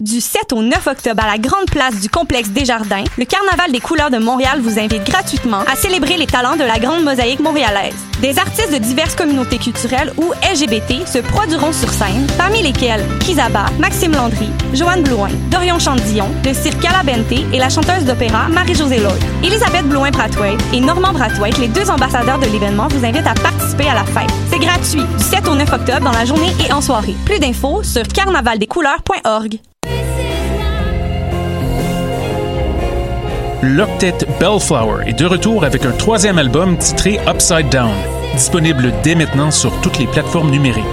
du 7 au 9 octobre à la grande place du complexe Desjardins, le Carnaval des couleurs de Montréal vous invite gratuitement à célébrer les talents de la grande mosaïque montréalaise. Des artistes de diverses communautés culturelles ou LGBT se produiront sur scène, parmi lesquels Kizaba, Maxime Landry, Joanne Blouin, Dorion Chandillon, le cirque Calabente et la chanteuse d'opéra Marie-Josée Lloyd. Elisabeth Blouin-Brathwaite et Normand Brathwaite, les deux ambassadeurs de l'événement, vous invitent à participer à la fête. C'est gratuit, du 7 au 9 octobre dans la journée et en soirée. Plus d'infos sur carnavaldescouleurs.org. L'octet Bellflower est de retour avec un troisième album titré Upside Down, disponible dès maintenant sur toutes les plateformes numériques.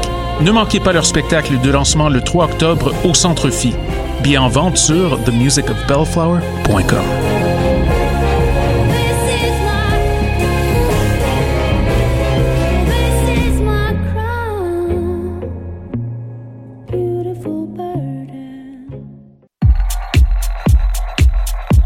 Ne manquez pas leur spectacle de lancement le 3 octobre au Centre Phi. Bien en vente sur themusicofbellflower.com.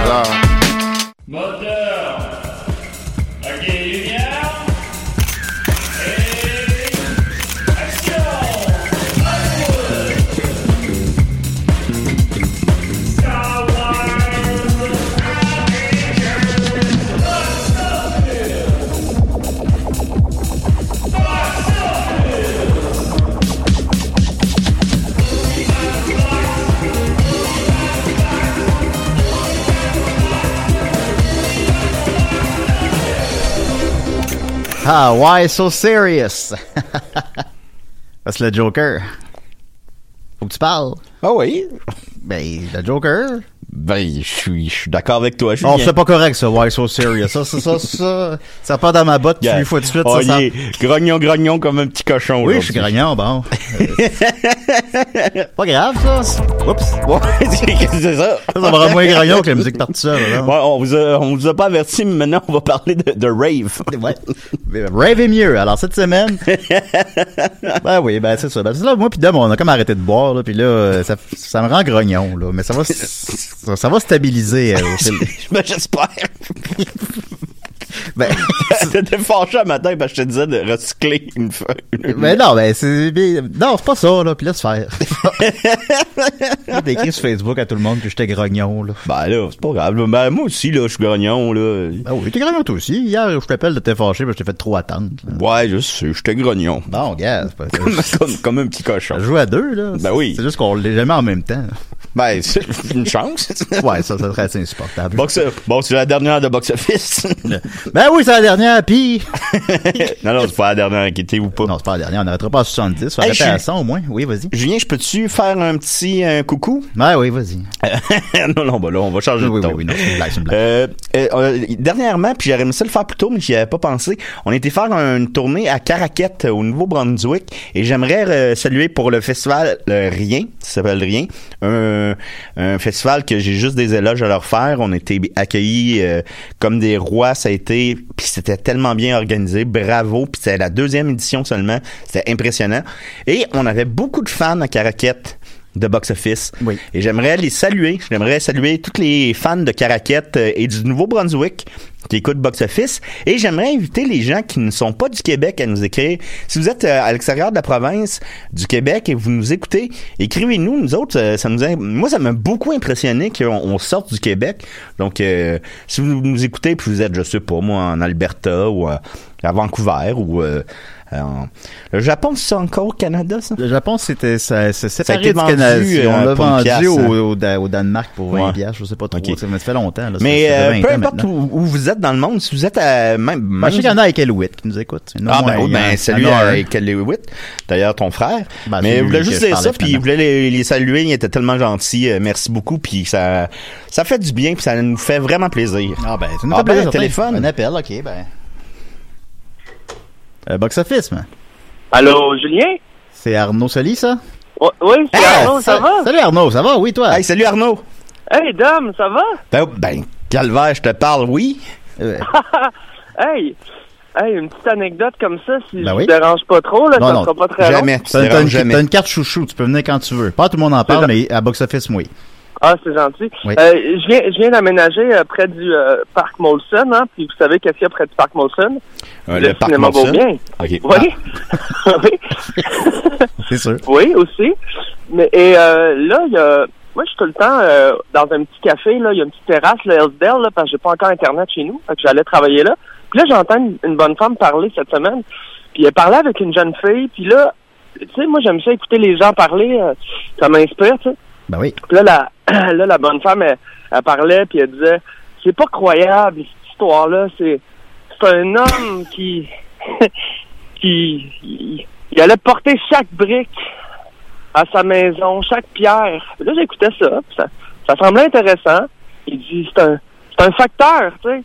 ajudar. Why so serious? Parce que le Joker. Faut que tu parles. Ah oui? Ben, le Joker. Ben, je suis, je suis d'accord avec toi, Julien. Oh, c'est pas correct, ça. Why so serious? Ça, ça, ça, ça, ça part dans ma botte, tu lui fois de suite, oh, ça, ça- grognon, grognon comme un petit cochon. Oui, je suis grognon, bon. pas grave, ça. Oups. C'est ça. Ça va rendre moins grognon que la musique partie seule. Ouais, on vous a, on vous a pas averti, mais maintenant on va parler de, de rave. Ouais. Rave est mieux. Alors, cette semaine. ben oui, ben c'est ça. Ben, c'est là, moi pis Dom, on a comme arrêté de boire, là. Pis là, euh, ça, ça me rend grognon, là. Mais ça va, ça, ça va stabiliser, euh, j'espère. Ben, T'étais fâché un matin parce que je te disais de recycler une feuille. Mais non, ben c'est ben, non, c'est pas ça là, puis laisse faire. J'ai écrit sur Facebook à tout le monde que j'étais grognon là. Ben là, c'est pas grave. Ben moi aussi là, je suis grognon là. Ben oui, t'es grognon toi aussi. Hier, je t'appelle de t'être fâché parce que je t'ai fait trop attendre. là. Ouais, je sais, j'étais grognon. Non, gars, c'est pas Comme, comme, comme un petit cochon. Ça joue à deux là. Ben oui. C'est juste qu'on l'est jamais en même temps. Ben, c'est une chance. Ouais, ça, ça serait assez insupportable. Bon, c'est la dernière de Box Office. Ben oui, c'est la dernière, puis non, non, c'est pas la dernière inquiétez ou pas. Non, c'est pas la dernière. On n'arrêtera pas à 70. On Hey, arrêter à je- 100 au moins. Oui, vas-y. Julien, je peux-tu faire un petit euh, coucou? Ouais, oui, vas-y. non, non, bah là, on va changer Oui, de oui, ton. oui, non, c'est une blague, c'est une blague. Euh, euh, euh, dernièrement, puis j'aurais aimé ça le faire plus tôt, mais j'y avais pas pensé. On était faire une tournée à Caraquette, au Nouveau-Brunswick, et j'aimerais euh, saluer pour le festival Rien, ça s'appelle Rien, un, un festival que j'ai juste des éloges à leur faire. On était accueillis euh, comme des rois, ça a été, puis c'était tellement bien organisé, bravo, puis c'était la deuxième édition seulement, c'était impressionnant. Et on avait beaucoup de fans à Caraquette de box office. Oui. Et j'aimerais les saluer. J'aimerais saluer tous les fans de Caraquette euh, et du Nouveau-Brunswick qui écoutent box office. Et j'aimerais inviter les gens qui ne sont pas du Québec à nous écrire. Si vous êtes euh, à l'extérieur de la province du Québec et vous nous écoutez, écrivez-nous. Nous autres, euh, ça nous a- moi, ça m'a beaucoup impressionné qu'on on sorte du Québec. Donc, euh, si vous nous écoutez puis vous êtes, je sais pas, moi, en Alberta ou euh, à Vancouver ou euh, le Japon, c'est encore au Canada, ça? Le Japon, c'était ça, c'est Ça a été du vendu, Canada. euh, On l'a vendu au, hein. au, Da- au Danemark pour 20 Ouais. piastres, je sais pas trop. Ok. Ça, ça fait longtemps. Là, Mais ça, ça euh, peu 20 ans importe où, où vous êtes dans le monde, si vous êtes à même... Ben, je sais même- qu'il y en a avec Elwitt qui nous écoute. Ah ben, oui, un. ben salut à d'ailleurs ton frère. Ben, mais il voulait juste dire ça, puis il voulait les, les saluer, il était tellement gentil. euh, merci beaucoup, puis ça ça fait du bien, puis ça nous fait vraiment plaisir. Ah ben, ça nous Ah fait ben, plaisir. téléphone. Un appel, ok, ben. Euh, box office, man. Allô, Julien? C'est Arnaud Soli, ça? Oui, oui, c'est Arnaud, ça va? Salut Arnaud, ça va? Oui, toi? Hey, salut Arnaud. Hey, Dom, ça va? Ben, ben Calvaire, je te parle, oui. Euh, Hey! Hey, une petite anecdote comme ça, si Ben je oui. vous dérange pas trop, là, Non, ça non, sera pas très long. Jamais. Tu te déranges une, jamais. t'as une carte chouchou, tu peux venir quand tu veux. Pas tout le monde en parle, mais à box office, oui. Ah, c'est gentil. Oui. Euh, je viens, je viens d'aménager euh, près du euh, parc Molson, hein, puis vous savez qu'est-ce qu'il y a près du parc Molson? Euh, le, parc cinéma Molson. Beaubien. Ok. Oui. oui. C'est sûr. Oui, aussi. Mais et euh, là, il y a moi je suis tout le temps euh, dans un petit café, là, il y a une petite terrasse, là, Hillsdale, là, parce que j'ai pas encore internet chez nous. Fait que j'allais travailler là. Puis là, j'entends une, bonne femme parler cette semaine. Puis elle parlait avec une jeune fille, puis là, tu sais, moi j'aime ça écouter les gens parler, ça m'inspire, tu sais. Ben oui. Puis là, la, là, la bonne femme, elle, elle parlait, puis elle disait, c'est pas croyable, cette histoire-là, c'est, c'est un homme qui, qui, il, il allait porter chaque brique à sa maison, chaque pierre. Puis là, j'écoutais ça, ça, ça semblait intéressant. Il dit, c'est un, c'est un facteur, tu sais.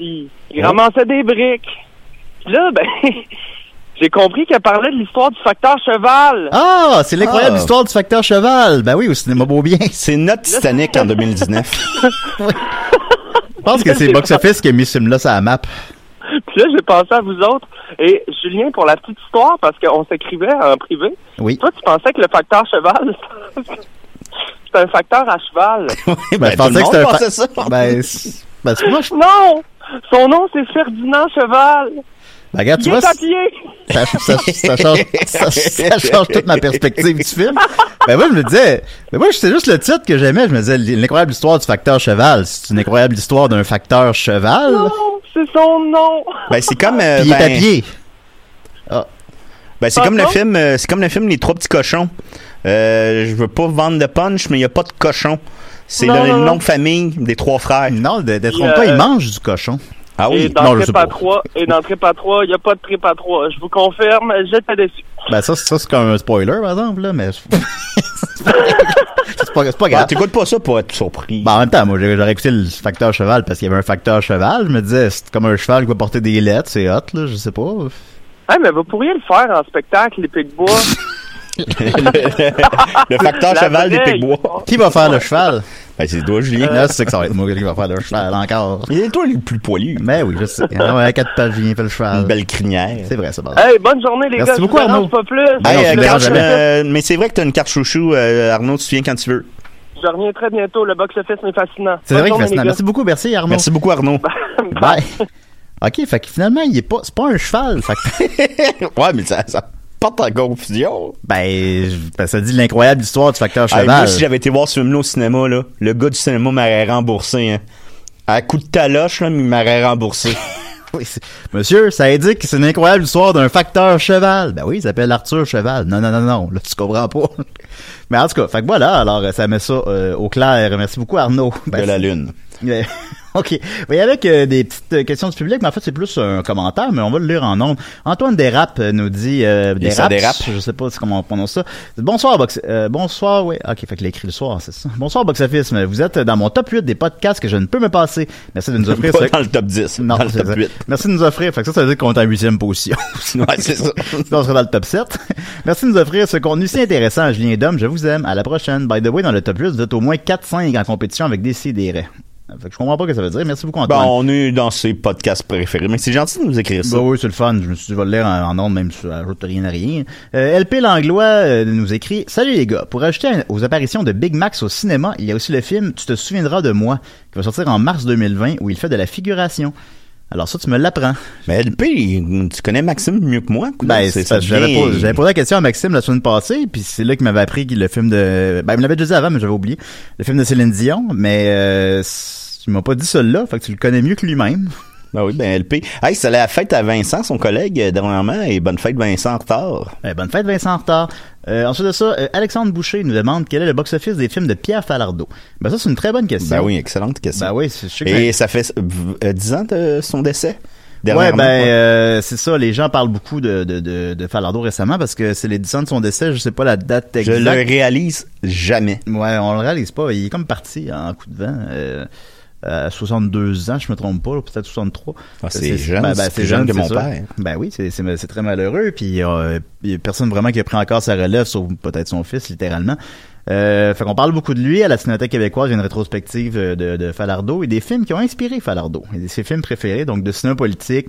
Il, il Ouais. ramassait des briques. Puis là, ben, j'ai compris qu'elle parlait de l'histoire du facteur cheval. Ah, c'est l'incroyable Ah. histoire du facteur cheval. Ben oui, au cinéma Beaubien. C'est notre Titanic en 2019. Je pense que c'est box office qui a mis ce film-là sur la map. Puis là, j'ai pensé à vous autres. Et Julien, pour la petite histoire, parce qu'on s'écrivait en privé, Oui. toi, tu pensais que le facteur cheval, c'est un facteur à cheval. Ben, Ben, je tout le pensais que c'était un pensait fa- ça. Ben, ben, c'est moi, je... Non! Son nom, c'est Ferdinand Cheval. Ben, regarde, tu Il vois, pied. ça, ça, ça change, ça, ça change toute ma perspective du film. Ben, moi, je me disais, ben, moi, c'était juste le titre que j'aimais. Je me disais, l'incroyable histoire du facteur cheval. C'est une incroyable histoire d'un facteur cheval? Non, c'est son nom. Ben, c'est comme... euh, Puis il est à ben, pied. Ben, c'est comme le film, euh, c'est comme le film Les Trois petits cochons. Euh, je veux pas vendre de punch, mais il y a pas de cochon. C'est le nom de famille des trois frères. Non, de- d'être Euh, pas, il mange du cochon. Ah et oui. dans non, Trip à pas. 3, et dans Trip à 3, il n'y a pas de Trip à 3. Je vous confirme, j'étais déçu. Ben, ça, ça c'est comme un spoiler, par exemple, là, mais. c'est pas, c'est pas Ben, grave. T'écoutes pas ça pour être surpris. Ben, en même temps, moi, j'aurais écouté le facteur cheval parce qu'il y avait un facteur cheval. Je me disais, c'est comme un cheval qui va porter des lettres, c'est hot, là, je sais pas. Hey, mais vous pourriez le faire en spectacle, les Pic-Bois. le facteur La cheval des vraie Pigbois. Qui va faire le cheval? Ben, c'est toi, Julien. Là, c'est que ça va être moi qui va faire le cheval encore. Il est toi le plus poilu. Mais oui, je sais. Ah ouais, à quatre pages, Julien fait le cheval. Une belle crinière. C'est vrai, ça va. Hey, bonne journée, les Merci gars. beaucoup, vous dérange Arnaud. pas plus. Ben non, Hey, euh, euh, mais c'est vrai que t'as une carte chouchou, euh, Arnaud, tu viens quand tu veux. Je reviens très bientôt. Le box-office est fascinant. C'est vrai que fascinant. Merci beaucoup, merci Arnaud. Merci beaucoup, Arnaud. Bye. Ok, fait que finalement, il est pas, c'est pas un cheval. Fait que, ouais, mais ça, ça en confusion. ben, ben, ça dit l'incroyable histoire du facteur Hey, cheval. moi, si j'avais été voir ce film-là au cinéma, là, le gars du cinéma m'aurait remboursé. Hein. À coup de taloche, là, mais il m'aurait remboursé. Oui, Monsieur, ça indique que c'est une incroyable histoire d'un facteur cheval. Ben oui, il s'appelle Arthur Cheval. Non, non, non, non, là, tu comprends pas. Mais en tout cas, fait que voilà, alors ça met ça euh, au clair. Merci beaucoup Arnaud. Ben, de la lune. Euh, OK. Oui, avec euh, des petites euh, questions du public, mais en fait, c'est plus un commentaire, mais on va le lire en nombre. Antoine Desrapes euh, nous dit... Euh, Et ça dérape. Je sais pas comment on prononce ça. Bonsoir, Box... Euh, bonsoir, oui. OK, fait qu'il a écrit le soir, c'est ça. Bonsoir, Box Office. Vous êtes dans mon top 8 des podcasts que je ne peux me passer. Merci de nous offrir... Pas ce- dans le top 10, Non, dans le top ça. 8. Merci de nous offrir. Fait que ça, ça veut dire qu'on est en huitième position. Ouais, c'est ça. Sinon, on serait dans le top 7. Merci de nous offrir ce contenu si intéressant, Julien Dom. Je vous aime. À la prochaine. By the way, dans le top 8, vous êtes au moins 4-5 en compétition avec des CDR. Fait que je comprends pas ce que ça veut dire. Merci beaucoup, Bon, Antoine. on est dans ses podcasts préférés, mais c'est gentil de nous écrire ça. Bah oui, c'est le fun. Je me suis dit, je vais le lire en, en ordre, même si ça ajoute rien à rien. Euh, LP Langlois euh, nous écrit « Salut les gars, pour ajouter aux apparitions de Big Max au cinéma, il y a aussi le film « Tu te souviendras de moi » qui va sortir en mars 2020 où il fait de la figuration. Alors ça, tu me l'apprends. Mais LP, tu connais Maxime mieux que moi? coudonc, Ben, c'est ça. J'avais posé, j'avais posé la question à Maxime la semaine passée, puis c'est là qu'il m'avait appris le film de... Ben, il me l'avait déjà dit avant, mais j'avais oublié. Le film de Céline Dion, mais euh, c- il m'a pas dit celui-là, fait que tu le connais mieux que lui-même. Ben oui, ben LP. Hey, c'est la fête à Vincent, son collègue, euh, dernièrement, et bonne fête Vincent en retard. Eh, bonne fête, Vincent en retard. Euh, ensuite de ça, euh, Alexandre Boucher nous demande quel est le box-office des films de Pierre Falardeau. Ben ça, c'est une très bonne question. Ben oui, excellente question. Ben oui, je sais que Et ça fait euh, 10 ans de son décès? Ouais, ben ouais. euh, c'est ça. Les gens parlent beaucoup de, de, de, de Falardeau récemment parce que c'est les 10 ans de son décès. Je sais pas la date Je exacte. le réalise jamais. Ouais, on le réalise pas. Il est comme parti en coup de vent. Euh, à 62 ans, je me trompe pas, peut-être 63. Ah, c'est jeune, ben, ben, c'est plus jeune que mon ça. père. Ben oui, c'est très malheureux. Puis euh, il y a personne vraiment qui a pris encore sa relève, sauf peut-être son fils, littéralement. Euh, fait qu'on parle beaucoup de lui. À la Cinémathèque québécoise, il y a une rétrospective euh, de, de Falardeau et des films qui ont inspiré Falardeau. Et ses films préférés, donc de cinéma politique.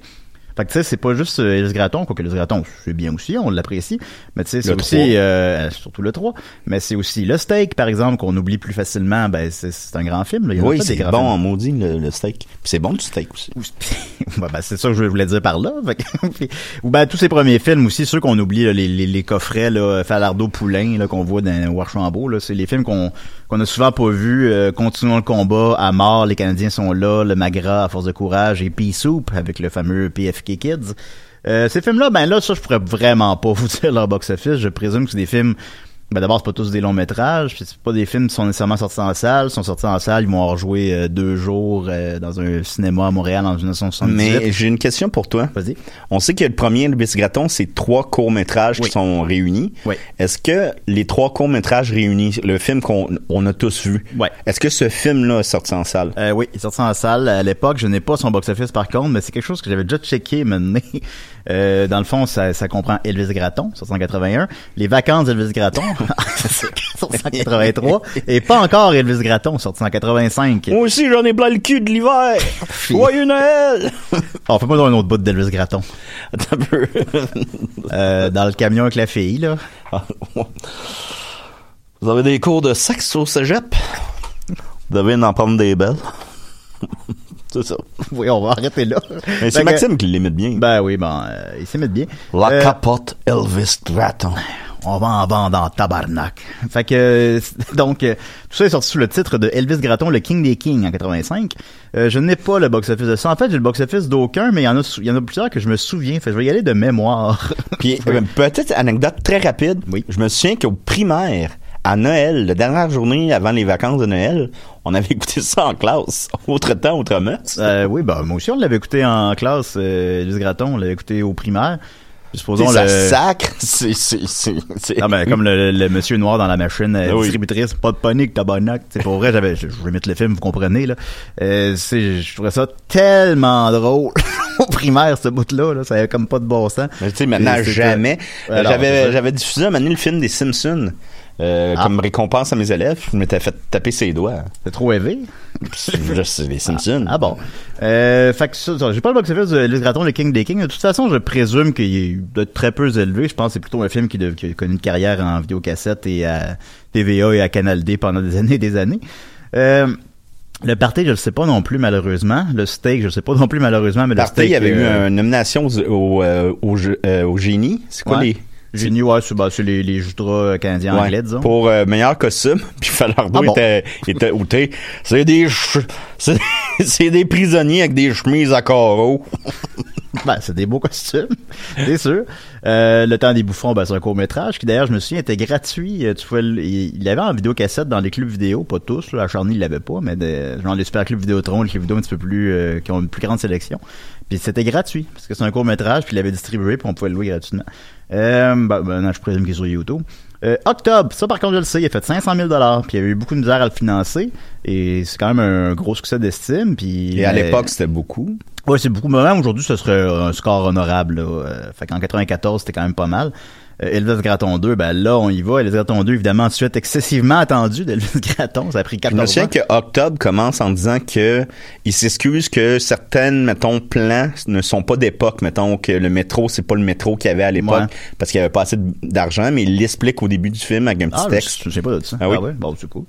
Fait que tu sais, c'est pas juste euh, Élise Gratton, quoique Élise Gratton, c'est bien aussi, on l'apprécie. Mais tu sais, c'est aussi, 3. euh, surtout le 3, mais c'est aussi Le Steak, par exemple, qu'on oublie plus facilement. Ben, c'est un grand film. Là. Il y Oui, c'est bon films. en maudit, le, le steak. Puis c'est bon du steak aussi. Ben, c'est ça que je voulais dire par là. Fait que- Ou ben tous ses premiers films aussi, ceux qu'on oublie, là, les, les, les coffrets, là, Falardeau Poulain, là, qu'on voit dans Warchambault, là, c'est les films qu'on qu'on a souvent pas vus. Euh, Continuons le combat, à mort, les Canadiens sont là, le Magra à force de courage et Pea Soup avec le fameux PFK Kids. Euh, ces films-là, ben là, ça, je pourrais vraiment pas vous dire leur box-office. Je présume que c'est des films ben d'abord, c'est pas tous des longs métrages, puis c'est pas des films qui sont nécessairement sortis en salle. Ils sont sortis en salle, ils vont en rejouer euh, deux jours euh, dans un cinéma à Montréal en 1978. Mais j'ai une question pour toi. Vas-y. On sait que le premier Elvis Gratton, c'est trois courts-métrages qui sont réunis. Oui. Est-ce que les trois courts-métrages réunis, le film qu'on on a tous vu, Ouais. est-ce que ce film-là est sorti en salle? Euh, oui, il est sorti en salle à l'époque. Je n'ai pas son box-office par contre, mais c'est quelque chose que j'avais déjà checké maintenant. Euh, dans le fond, ça, ça comprend Elvis Gratton, 1981, Les vacances d'Elvis Gratton, 1983, et pas encore Elvis Gratton, sorti en 85. Moi aussi, j'en ai plein le cul de l'hiver! Joyeux Noël! Oh, fais-moi donc un autre bout d'Elvis Gratton. Attends un peu. Euh, dans le camion avec la fille, là. Vous avez des cours de sexe au cégep? Vous devez en prendre des belles? C'est ça. Oui, on va arrêter là. Mais c'est que- Maxime qui l'imite bien. Ben oui, euh, il s'imite bien. La Euh, capote Elvis Gratton. On va en vendre en tabarnak. Fait que, donc, euh, tout ça est sorti sous le titre de Elvis Gratton, le King des Kings en 85. Euh, je n'ai pas le box-office de ça. En fait, j'ai le box-office d'aucun, mais il y en a, sou- il y en a plusieurs que je me souviens. Fait je vais y aller de mémoire. Puis, euh, petite anecdote très rapide. Oui. Je me souviens qu'au primaire, à Noël, la dernière journée avant les vacances de Noël, on avait écouté ça en classe. Autre temps, autre mœurs. Euh, oui, ben, moi aussi, on l'avait écouté en classe, euh, Elvis Gratton, on l'avait écouté au primaire. Supposons ça le... sacre. C'est, Non, mais comme le, le monsieur noir dans la machine euh, Ah oui. distributrice, pas de panique, tabarnak. C'est pour vrai, j'avais, je, je vais mettre le film, vous comprenez, là. Euh, c'est, je trouvais ça tellement drôle. Au primaire, ce bout-là, là, ça avait comme pas de bon sens. Mais tu sais, maintenant, jamais. J'avais, j'avais diffusé un moment donné le film des Simpsons. Euh, Ah. comme récompense à mes élèves, je m'étais fait taper ses doigts. C'est trop élevé? C'est les Simpsons. Ah bon. Euh, fait que ça, ça, j'ai pas le box-office de Elvis Gratton, le King des Kings. De toute façon, je présume qu'il est très peu élevé. Je pense que c'est plutôt un film qui, de- qui a connu une carrière en vidéocassette et à TVA et à Canal D pendant des années et des années. Euh, le party, je le sais pas non plus, malheureusement. Le steak, je le sais pas non plus, malheureusement. Mais le Party, steak, il y avait eu euh, une nomination au, au, euh, au, euh, au génie. C'est quoi ouais. les. Génie, ouais, c'est bah, les, les jutras canadiens Ouais, anglais, disons. Pour euh, meilleur costume, puis Falardeau Ah bon? était, était outé. C'est des c'est, des prisonniers avec des chemises à carreaux. Ben, c'est des beaux costumes, c'est sûr. Euh, le temps des bouffons, ben, c'est un court-métrage qui, d'ailleurs, je me souviens, était gratuit. Euh, Tu pouvais il l'avait en vidéocassette dans les clubs vidéo, pas tous. Là, à Charny, il l'avait pas, mais de- genre les super clubs Vidéotron, les clubs vidéo un petit peu plus, euh, qui ont une plus grande sélection. Puis c'était gratuit, parce que c'est un court-métrage, puis il l'avait distribué, puis on pouvait le louer gratuitement. Euh, ben, ben, non, je présume qu'il est sur YouTube. Euh, Octobre, ça par contre je le sais, il a fait 500 000 dollars, puis il y avait eu beaucoup de misère à le financer, et c'est quand même un gros succès d'estime. Puis Et à euh, l'époque, c'était beaucoup? Ouais, c'est beaucoup. Mais même aujourd'hui, ce serait un score honorable. Là. Euh, fait qu'en 94, c'était quand même pas mal. Euh, Elvis Gratton 2, ben là, on y va. Elvis Gratton 2, évidemment, suite excessivement attendu d'Elvis Gratton. Ça a pris Je me 14 souviens ans. que Octobre commence en disant que il s'excuse que certaines, mettons, plans ne sont pas d'époque. Mettons que le métro, c'est pas le métro qu'il y avait à l'époque Ouais. parce qu'il y avait pas assez d'argent, mais il l'explique au début du film avec un petit Ah, texte. je, je sais pas de ça. Ah oui? ouais? Bon, c'est cool.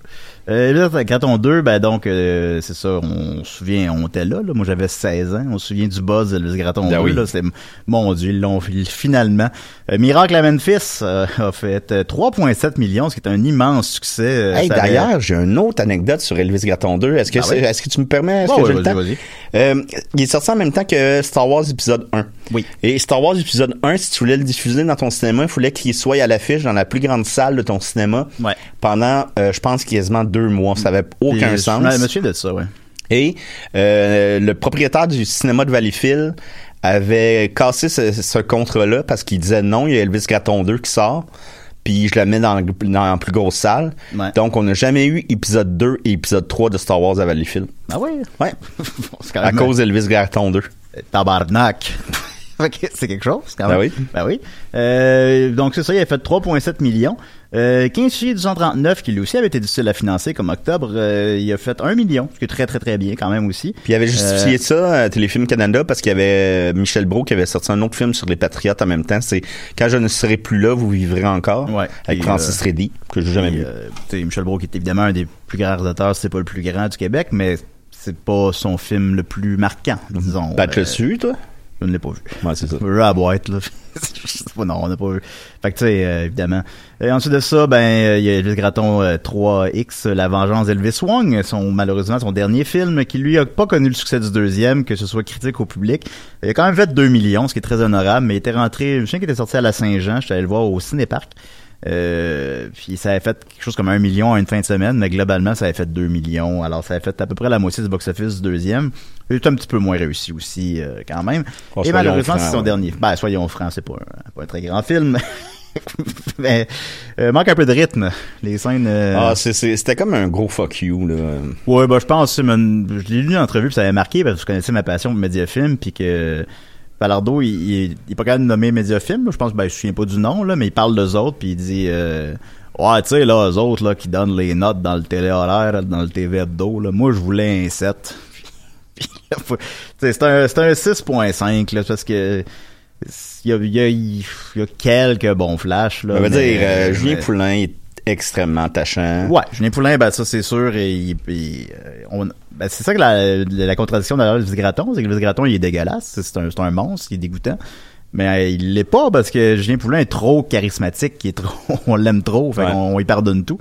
Euh, là, Graton 2, ben donc, euh, c'est ça, on se souvient, on était là, là. moi j'avais 16 ans, on se souvient du buzz d'Elvis Graton Ben 2, oui. là, c'est, mon dieu, ils l'ont fi- finalement. Euh, Miracle à Memphis euh, a fait euh, 3,7 millions, ce qui est un immense succès. Euh, Hey, ça avait- d'ailleurs, j'ai une autre anecdote sur Elvis Graton 2. Est-ce que, Ah c'est- oui? est-ce que tu me permets? Est-ce que ouais, j'ai le vas-y, temps? vas-y. Euh, il est sorti en même temps que Star Wars épisode 1. Oui. Et Star Wars épisode 1, si tu voulais le diffuser dans ton cinéma, il fallait qu'il soit à l'affiche dans la plus grande salle de ton cinéma Ouais. pendant, euh, je pense, quasiment deux mois. Ça avait aucun Puis, sens. Je me souviens de ça, ouais. Et euh, le propriétaire du cinéma de Valleyfield avait cassé ce, ce contrat-là parce qu'il disait non, il y a Elvis Graton 2 qui sort, puis je le mets dans, dans la plus grosse salle. Ouais. Donc, on n'a jamais eu épisode 2 et épisode 3 de Star Wars à Valleyfield. Ah ouais? Ouais, à cause d'Elvis Graton 2. tabarnak. C'est quelque chose, quand même. Ben oui. Ben oui. Euh, donc, c'est ça, il a fait 3,7 millions. Euh, 15 juillet 239, qui lui aussi avait été difficile à financer comme octobre, euh, il a fait 1 million, ce qui est très, très, très bien quand même aussi. Puis il avait justifié Euh, ça à Téléfilm Canada parce qu'il y avait euh, Michel Brault qui avait sorti un autre film sur les Patriotes en même temps. C'est Quand je ne serai plus là, vous vivrez encore. Ouais. Avec Francis euh, Reddy, que j'ai jamais vu. euh, tu Michel Brault, qui est évidemment un des plus grands réalisateurs, c'est pas le plus grand du Québec, mais c'est pas son film le plus marquant, disons. Euh, le dessus, toi? Je ne l'ai pas vu. Ouais, c'est ça. Je la boîte, là. Je sais pas, non, on n'a pas vu. Fait que, tu sais, euh, évidemment. Et ensuite de ça, ben, euh, il y a Elvis Graton euh, 3X, La Vengeance d'Elvis Wong, son, malheureusement, son dernier film, qui lui a pas connu le succès du deuxième, que ce soit critique ou public. Il a quand même fait 2 millions, ce qui est très honorable, mais il était rentré, je sais qu'il était sorti à la Saint-Jean, j'étais allé le voir au Cinéparc. Euh, puis ça avait fait quelque chose comme un million à une fin de semaine, mais globalement, ça avait fait 2 millions. Alors, ça avait fait à peu près la moitié du box-office du deuxième. Il est un petit peu moins réussi aussi, euh, quand même. Oh, Et malheureusement, c'est son ouais. dernier. Ben, soyons francs, c'est pas un, pas un très grand film. mais euh, manque un peu de rythme. Les scènes. euh, Ah, c'était comme un gros fuck you, là. Ouais, bah je pense, je l'ai lu en entrevue, puis ça avait marqué parce que je connaissais ma passion pour Mediafilm, puis que Palardo, il, il, il est pas capable de nommer Mediafilm. Je pense, ben, je me souviens pas du nom, là, mais il parle d'eux autres, puis il dit, euh, ouais, tu sais, là, eux autres, là, qui donnent les notes dans le téléhoraire, dans le TV hebdo, là, moi, je voulais un 7. Puis là, faut- tu sais, c'est un, un 6.5, là, parce que il y a, il y a, il y a quelques bons flashs, là. Ça veut mais- dire, euh, Julien Poulain est extrêmement attachant. Ouais, Julien Poulain, ben ça c'est sûr. Et, il- il- euh, on, ben, c'est ça que la, la contradiction d'ailleurs Elvis Graton, c'est que Elvis Graton il est dégueulasse, c'est c'est un, c'est un monstre, il est dégoûtant. Mais euh, il l'est pas parce que Julien Poulain est trop charismatique, il est trop, on l'aime trop, fait Ouais. qu'on on lui pardonne tout.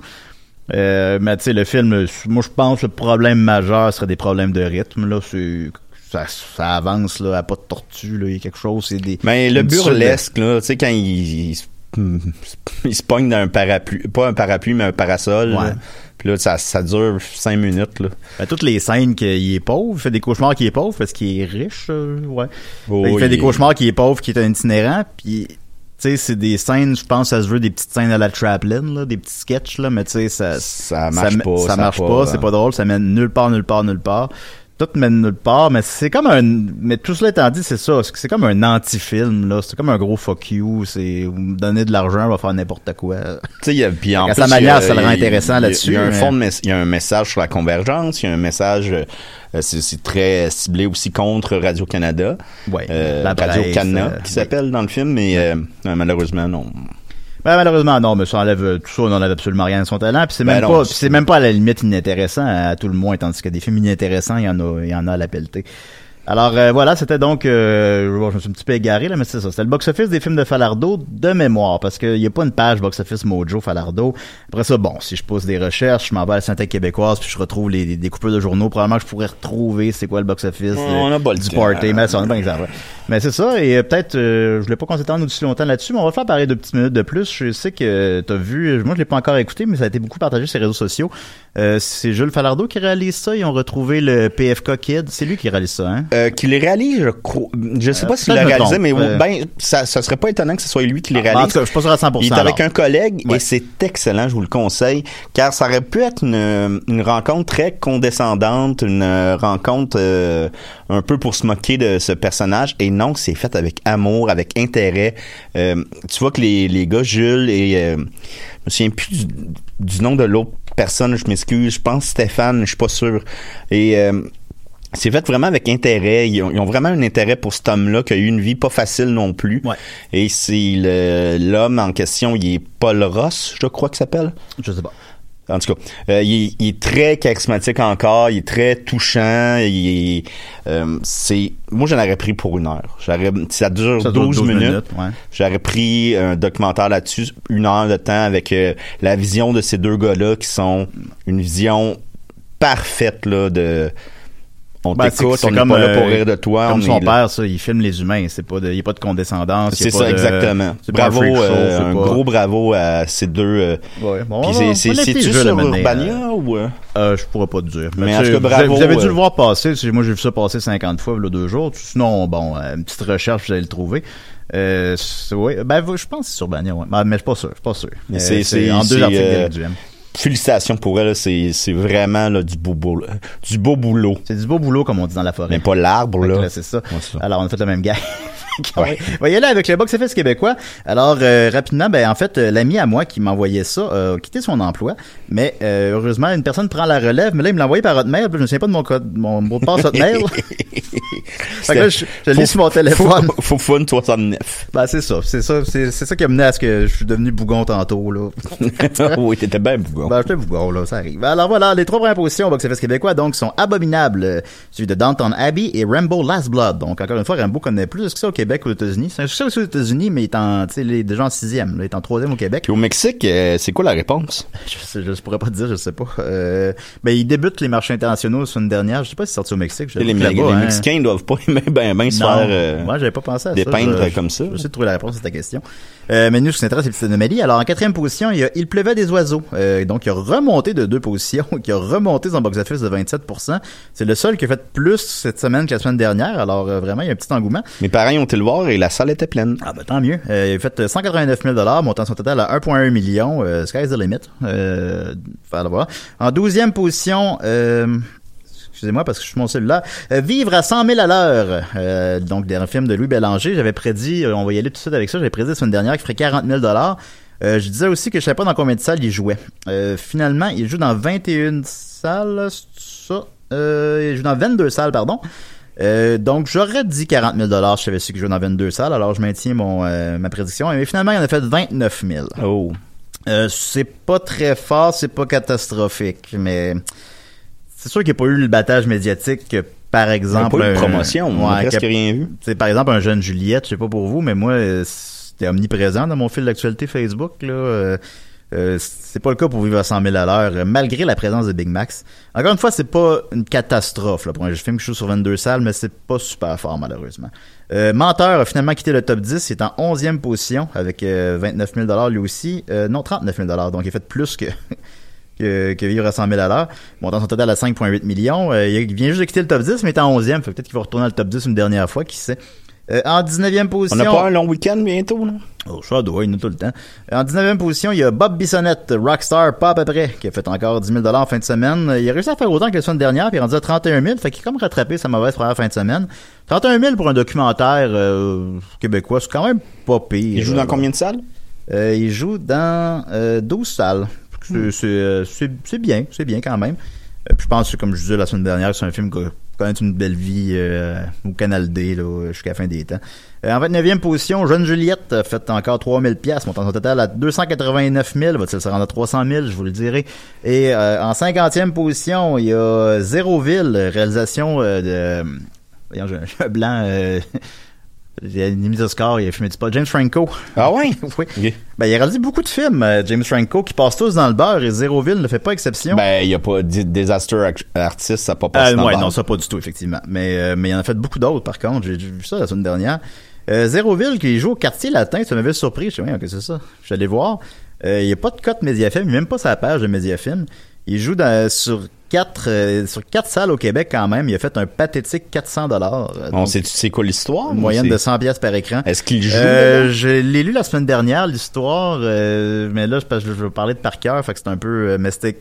Euh, mais tu sais le film, moi je pense que le problème majeur serait des problèmes de rythme là, c'est ça, ça avance là, à pas de tortue là, il y a quelque chose, c'est des. Mais le de- burlesque, là, tu sais, quand il, il, se- il se pogne dans un parapluie, pas un parapluie, mais un parasol. Ouais. là. Puis là, ça, ça dure cinq minutes, là. Ben, toutes les scènes qu'il est pauvre, il fait des cauchemars qu'il est pauvre parce qu'il est riche, euh, ouais. Oh, Fait qu'il fait il des cauchemars qu'il est pauvre, qui est un itinérant, puis tu sais, c'est des scènes, je pense, ça se veut des petites scènes à la Traplin, là, des petits sketchs, là, mais tu sais, ça, Ça marche ça, pas, ça marche pas, pas, c'est hein. pas drôle, ça mène nulle part, nulle part, nulle part. Tout mène nulle part, mais c'est comme un, mais tout cela étant dit, c'est ça, c'est comme un anti-film, là, c'est comme un gros fuck you, c'est, vous me donnez de l'argent, on va faire n'importe quoi. Tu sais, il y a, puis en À plus, sa manière, a- ça le rend intéressant là-dessus, Il y a un mais- fond de il y a un message sur la convergence, il y a un message, euh, c'est très ciblé aussi contre Radio-Canada. Ouais, Euh, la presse, Radio-Canada, euh, qui s'appelle dans le film, mais euh, malheureusement, non. Ben, malheureusement, non, mais ça enlève euh, tout ça, on enlève absolument rien de son talent. Puis c'est Ben même non, pas, c'est même pas à la limite inintéressant à, tout le moins, tandis que des films inintéressants, il y en a, il y en a à la pelletée. Alors euh, voilà, c'était donc, euh, bon, je me suis un petit peu égaré là, mais c'est ça, c'était le box-office des films de Falardo de mémoire, parce qu'il y a pas une page box-office Mojo Falardo. Après ça, bon, si je pose des recherches, je m'en vais à la Synthèque québécoise, puis je retrouve les, coupures de journaux, probablement que je pourrais retrouver c'est quoi le box-office euh, du party, mais ça, on a pas exemple. Mais c'est ça, et euh, peut-être, euh, je voulais pas qu'on s'étende aussi longtemps là-dessus, mais on va faire parler de petites minutes de plus. Je sais que t'as vu, moi je l'ai pas encore écouté, mais ça a été beaucoup partagé sur les réseaux sociaux. Euh, c'est Jules Falardeau qui réalise ça, ils ont retrouvé le PFK Kid, c'est lui qui réalise ça, hein? Euh, qui les réalise, je crois. Je sais Euh, pas s'il peut-être l'a réalisé, mais Euh, ben, ça, ça serait pas étonnant que ce soit lui qui les Ah, en réalise. tout cas, je suis pas sûr à 100%. Il est avec alors. un collègue Ouais. et c'est excellent, je vous le conseille, car ça aurait pu être une, une rencontre très condescendante, une euh, rencontre euh, un peu pour se moquer de ce personnage. Et non, c'est fait avec amour, avec intérêt. Euh, tu vois que les, les gars, Jules et euh, je me souviens plus du, du nom de l'autre personne, je m'excuse, je pense Stéphane, je suis pas sûr. Et euh, c'est fait vraiment avec intérêt. Ils ont, ils ont vraiment un intérêt pour cet homme-là qui a eu une vie pas facile non plus. Ouais. Et c'est l'homme en question, il est Paul Ross, je crois qu'il s'appelle. Je sais pas. En tout cas, euh, il, est, il est très charismatique encore, il est très touchant, il est, euh, c'est, moi j'en aurais pris pour une heure. J'aurais, ça dure Ça dure 12, 12 minutes. minutes, ouais. J'aurais pris un documentaire là-dessus, une heure de temps avec euh, la vision de ces deux gars-là qui sont une vision parfaite là de on Ben, t'écoute, on n'est pas là pour euh, rire de toi. Comme on son père, ça, il filme les humains. C'est pas de, il n'y a pas de condescendance. il C'est ça, de- exactement. Bravo, show, euh, un pas- gros bravo à ces deux. euh, Ouais, bon, c'est- jeu, sur Urbania ou... euh? Je pourrais pas te dire. Mais tu en sais, tout cas, vous bravo, avez- Vous avez dû le voir passer. tu Moi, j'ai vu ça passer 50 fois, là, deux jours. Sinon, bon, une petite recherche, vous allez le trouver. Euh, ouais, ben, je pense que c'est sur Bania, ouais. Ben, Mais je suis pas sûr, je suis pas sûr. C'est, en deux articles d'Éric Duhem. Félicitations pour elle, là, c'est, c'est vraiment là, du beau boulot. Du beau boulot. C'est du beau boulot, comme on dit dans la forêt. Mais pas l'arbre, là. là, c'est ça. Ouais, ça. Alors, on a fait le même gars. Ouais. Y aller avec le box office québécois. Alors, euh, rapidement, ben, en fait, euh, l'ami à moi qui m'envoyait ça euh, a quitté son emploi, mais euh, heureusement, une personne prend la relève, mais là, il me l'a envoyé par Hotmail, je me souviens pas de mon code, mon mot de passe Hotmail. fait que là, je, je l'ai sur mon téléphone. Faut, fun 69. Ben, c'est ça, c'est ça, c'est c'est ça qui a mené à ce que je suis devenu bougon tantôt, là. oui, t'étais bien bougon. Ben, j'étais bougon, là, ça arrive. Alors voilà, les trois premières positions au box-office québécois, donc, sont abominables. Euh, Celui de Downton Abbey et Rambo Last Blood. Donc, encore une fois, Rambo connaît plus que ça au Québec qu'aux États-Unis. C'est un succès aussi aux États-Unis, mais il est en, tu sais, il est déjà en sixième, là, il est en troisième au Québec. Puis au Mexique, euh, c'est quoi la réponse? Je, sais, je pourrais pas te dire, je sais pas. Euh, ben, il débute les marchés internationaux la semaine dernière. Je sais pas si c'est sorti au Mexique. Je Les, hein. Mexicains doivent pas aimer ben, ben se Non. faire euh, Moi, j'avais pas pensé à dépeindre ça. Je- comme ça. Je essayer de trouver la réponse à ta question. Euh, mais nous, ce qui nous intéresse, c'est les petites anomalies. Alors, en quatrième position, il y a Il pleuvait des oiseaux. Euh, donc, il a remonté de deux positions, qui a remonté son box-office de 27%. C'est le seul qui a fait plus cette semaine que la semaine dernière. Alors, euh, vraiment, il y a un petit engouement. Mes parents ont été le voir et la salle était pleine. Ah, ben, tant mieux. Euh, il a fait 189 000 montant son total à 1,1 million. Euh, sky's the limit. Euh, voir. En douzième position, euh, Excusez-moi parce que je suis mon cellulaire. Euh, Vivre à 100 000 à l'heure. Euh, donc, d'un film de Louis Bélanger. J'avais prédit, on va y aller tout de suite avec ça, j'avais prédit la semaine dernière qu'il ferait 40 000 euh, Je disais aussi que je savais pas dans combien de salles il jouait. Euh, finalement, il joue dans 21 salles, c'est ça? Euh, il joue dans 22 salles, pardon. Donc, j'aurais dit 40 000 je savais su qu'il joue dans 22 salles, alors je maintiens mon, ma prédiction. Mais finalement, il en a fait 29 000. Oh. C'est pas très fort, c'est pas catastrophique, mais c'est sûr qu'il n'y a pas eu le battage médiatique que, par exemple... pas eu de un- promotion, on a Ouais, presque que- rien vu. C'est par exemple un jeune Juliette, je sais pas pour vous, mais moi, c'était omniprésent dans mon fil d'actualité Facebook, là. Euh, euh, c'est pas le cas pour vivre à 100 000 à l'heure, euh, malgré la présence de Big Max. Encore une fois, c'est pas une catastrophe là, pour un film qui joue sur 22 salles, mais c'est pas super fort malheureusement. Menteur a finalement quitté le top 10, il est en 11e position avec euh, 29 000 lui aussi. Non, 39 000 donc il a fait plus que... que, vivre à 100 000 à l'heure. Montant son total à 5,8 millions. Il vient juste de quitter le top 10, mais il est en 11e. Fait que peut-être qu'il va retourner dans le top 10 une dernière fois, qui sait. Euh, en 19e On position... n'a pas un long week-end bientôt, non? Oh, ça doit, il y en a tout le temps. En 19e position, il y a Bob Bissonnette, Rockstar, pas à peu près, qui a fait encore 10 000 en fin de semaine. Il a réussi à faire autant que la semaine dernière, puis il est rendu à 31 000, fait qu'il a comme rattrapé sa mauvaise première fin de semaine. 31 000 pour un documentaire euh, québécois, c'est quand même pas pire. Il joue dans combien de salles? Euh, il joue dans euh, 12 salles. C'est- C'est bien, c'est bien quand même. Puis je pense que, comme je disais la semaine dernière, c'est un film qui a connaît une belle vie euh, au Canal D jusqu'à la fin des temps. Euh, en 29e position, Jeune Juliette a fait encore 3000 pièces, montant son total à 289 000, va-t-il se rendre à 300 000, je vous le dirai. Et euh, en 50e position, il y a Zéroville, réalisation de... Voyons, j'ai un blanc... Euh, il a mis au score, il a fumé du pot. James Franco. Ah ouais? oui. Ben, il a réalisé beaucoup de films, euh, James Franco, qui passent tous dans le beurre et Zéroville ne fait pas exception. Ben, il n'y a pas Disaster Artist, ça n'a pas passé Ah, dans ouais, le non, ça pas du tout, effectivement. Mais, euh, mais il en a fait beaucoup d'autres, par contre. J'ai vu ça la semaine dernière. Euh, Zéroville, qui joue au quartier latin, ça m'avait surpris. Je sais pas, que c'est ça. Je suis allé voir. Euh, il n'y a pas de cote Mediafilm, même pas sa page de Mediafilm. Il joue dans, sur quatre euh, sur quatre salles au Québec quand même. Il a fait un pathétique 400 dollars. On sait sais quoi l'histoire? Moyenne de 100 pièces par écran. Est-ce qu'il joue? Euh, je l'ai lu la semaine dernière, l'histoire, euh, mais là, je, je veux parler de par cœur, fait que c'est un peu... euh, c'était...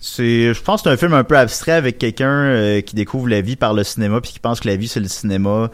C'est, je pense que c'est un film un peu abstrait avec quelqu'un euh, qui découvre la vie par le cinéma puis qui pense que la vie c'est le cinéma.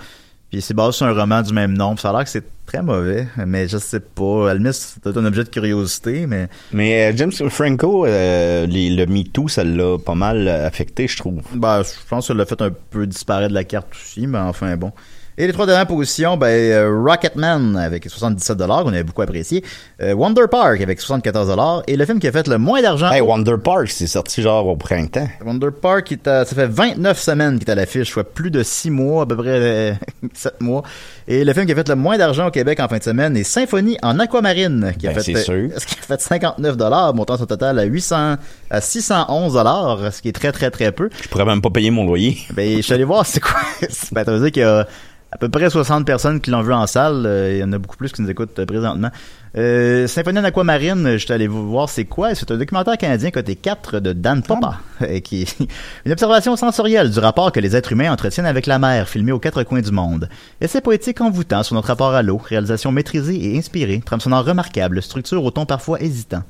Puis c'est basé sur un roman du même nom. Puis ça a l'air que c'est très mauvais, mais je sais pas. Limite, c'est peut-être un objet de curiosité, mais... Mais euh, James Franco, euh, les- le MeToo, ça l'a pas mal euh, affecté, je trouve. Bah, je pense que ça l'a fait un peu disparaître de la carte aussi, mais enfin bon. Et les trois dernières positions, ben, euh, Rocketman avec 77 dollars, qu'on avait beaucoup apprécié. Euh, Wonder Park avec 74 dollars. Et le film qui a fait le moins d'argent. Hey, Wonder Park, c'est sorti genre au printemps. Wonder Park, est à- ça fait 29 semaines qu'il est à l'affiche, soit plus de 6 mois, à peu près euh, 7 mois. Et le film qui a fait le moins d'argent au Québec en fin de semaine est Symphonie en aquamarine, qui a Ben, fait, c'est sûr. ce qui a fait 59 dollars, montant son total à 800, à 611 dollars, ce qui est très très très peu. Je pourrais même pas payer mon loyer. Ben, je suis allé voir, c'est quoi? ben, veut dire qu'il y a à peu près 60 personnes qui l'ont vu en salle. Euh, Il y en a beaucoup plus qui nous écoutent euh, présentement. Euh, Symphonie en aquamarine, je suis allé vous voir c'est quoi? C'est un documentaire canadien côté 4 de Dan Popa, euh, qui est une observation sensorielle du rapport que les êtres humains entretiennent avec la mer, filmé aux quatre coins du monde. Essai poétique envoûtant sur notre rapport à l'eau, réalisation maîtrisée et inspirée, trame sonore remarquable, structure au ton parfois hésitant.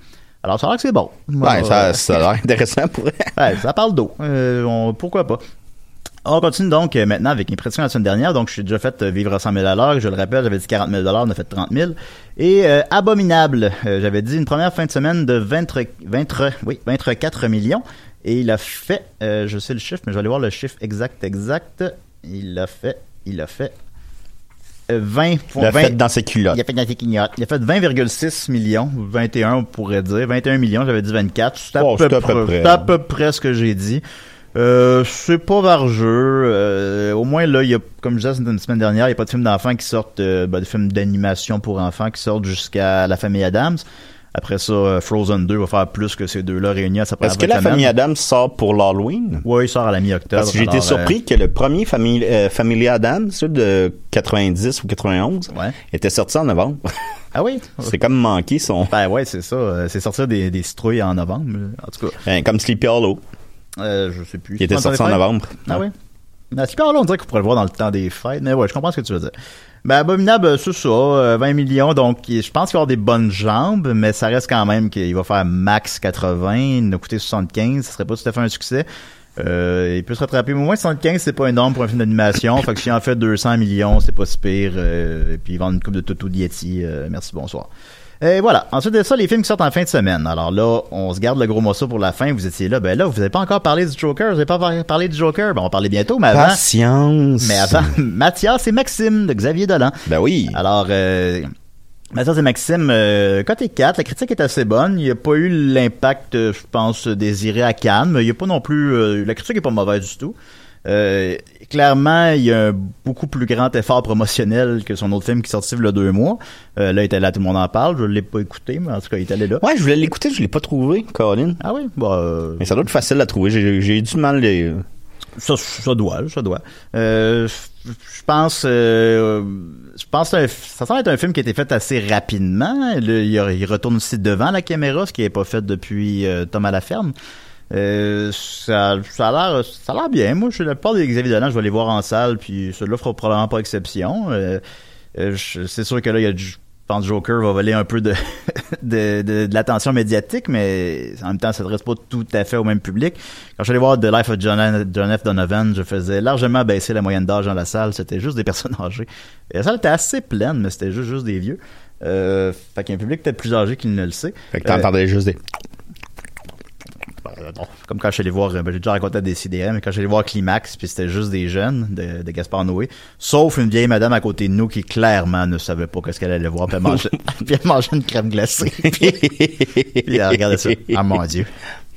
Alors, ça a l'air que c'est bon. Ouais, ça, ça a l'air intéressant pour Ouais, ça parle d'eau. Euh, pourquoi pas? On continue donc euh, maintenant avec une prédiction la semaine dernière. Donc, je suis déjà fait euh, vivre à 100 000 à l'heure. Je le rappelle, j'avais dit 40 000 on a fait 30 000. Et euh, abominable, euh, j'avais dit une première fin de semaine de 20, 20, oui, 24 millions. Et il a fait, euh, je sais le chiffre, mais je vais aller voir le chiffre exact, exact. Il a fait, il a fait euh, 20 Il a fait dans ses culottes. Il a fait dans ses clignotes. Il a fait 20,6 millions, ou 21 on pourrait dire. 21 millions, j'avais dit 24. C'est à, Oh, peu c'est à peu près- près. c'est à peu près ce que j'ai dit. Euh, c'est pas vargeux. Euh, au moins, là, il y a, comme je disais une semaine dernière, il n'y a pas de films d'enfants qui sortent, euh, ben, de films d'animation pour enfants qui sortent jusqu'à La Famille Adams. Après ça, euh, Frozen 2 va faire plus que ces deux-là réunis à sa Est-ce que la famille Adams sort pour l'Halloween? Oui, il sort à la mi-octobre. Parce que j'ai été surpris que le premier famille, euh, Family Adams, celui de 90 ou 91, était sorti en novembre. Ah oui? C'est comme manqué son. Ben ouais, c'est ça. Euh, C'est sorti des, des citrouilles en novembre. En tout cas. Ben, comme Sleepy Hollow. Euh, je sais plus. Il était sorti en novembre. Ah Ouais. oui? C'est là, on dirait qu'on pourrait le voir dans le temps des fêtes, mais ouais, je comprends ce que tu veux dire. Ben, Abominable, euh, c'est ça, euh, 20 millions, donc je pense qu'il va avoir des bonnes jambes, mais ça reste quand même qu'il va faire max 80, il nous a coûté 75, ce serait pas tout à fait un succès. Euh, il peut se rattraper, mais au moins 75, c'est pas énorme pour un film d'animation, fait que s'il en fait 200 millions, c'est pas si pire, euh, et puis il vend une coupe de Toto euh, merci, bonsoir. Et voilà. Ensuite de ça, les films qui sortent en fin de semaine. Alors là, on se garde le gros morceau pour la fin. Vous étiez là. Ben là, vous n'avez pas encore parlé du Joker. Vous n'avez pas par- parlé du Joker. Ben, on va parler bientôt, mais avant. Patience. Mais avant, Mathias et Maxime de Xavier Dolan. Ben oui. Alors, euh, Mathias et Maxime, euh, côté 4, la critique est assez bonne. Il n'y a pas eu l'impact, euh, je pense, désiré à Cannes, mais il n'y a pas non plus... euh, la critique est pas mauvaise du tout. Euh, clairement, il y a un beaucoup plus grand effort promotionnel que son autre film qui sortit il y a deux mois. Euh, là, il était là, tout le monde en parle. Je l'ai pas écouté, mais en tout cas, il est allé là. Ouais, je voulais l'écouter, je l'ai pas trouvé, Colin. Ah oui? Bah, euh, Mais ça doit être facile à trouver. J'ai eu du mal les. Ça, ça doit, ça doit. Euh, je pense, euh, je pense que ça semble être un film qui a été fait assez rapidement. Le- il, il retourne aussi devant la caméra, ce qui n'est pas fait depuis euh, Tom à la ferme. Euh, ça, ça a l'air, ça a l'air bien. Moi, je suis la part des Xavier Dolan, je vais les voir en salle, puis celui-là fera probablement pas exception. Euh, euh, je- c'est sûr que là, il y a du, je pense que Joker va voler un peu de, de, de, de l'attention médiatique, mais en même temps, ça s'adresse pas tout à fait au même public. Quand je suis allé voir The Life of John, John F. Donovan, je faisais largement baisser la moyenne d'âge dans la salle. C'était juste des personnes âgées. Et la salle était assez pleine, mais c'était juste, juste des vieux. Euh, fait qu'il y a un public peut-être plus âgé qu'il ne le sait. Fait que t'entendais juste des. Comme quand je suis allé voir, euh, ben, j'ai déjà raconté à Décidéré, mais quand je suis allé voir Climax, puis c'était juste des jeunes de, de Gaspard Noé, sauf une vieille madame à côté de nous qui clairement ne savait pas qu'est-ce qu'elle allait voir, puis elle mangeait, puis elle mangeait une crème glacée. puis, puis elle regardait ça. Ah mon dieu.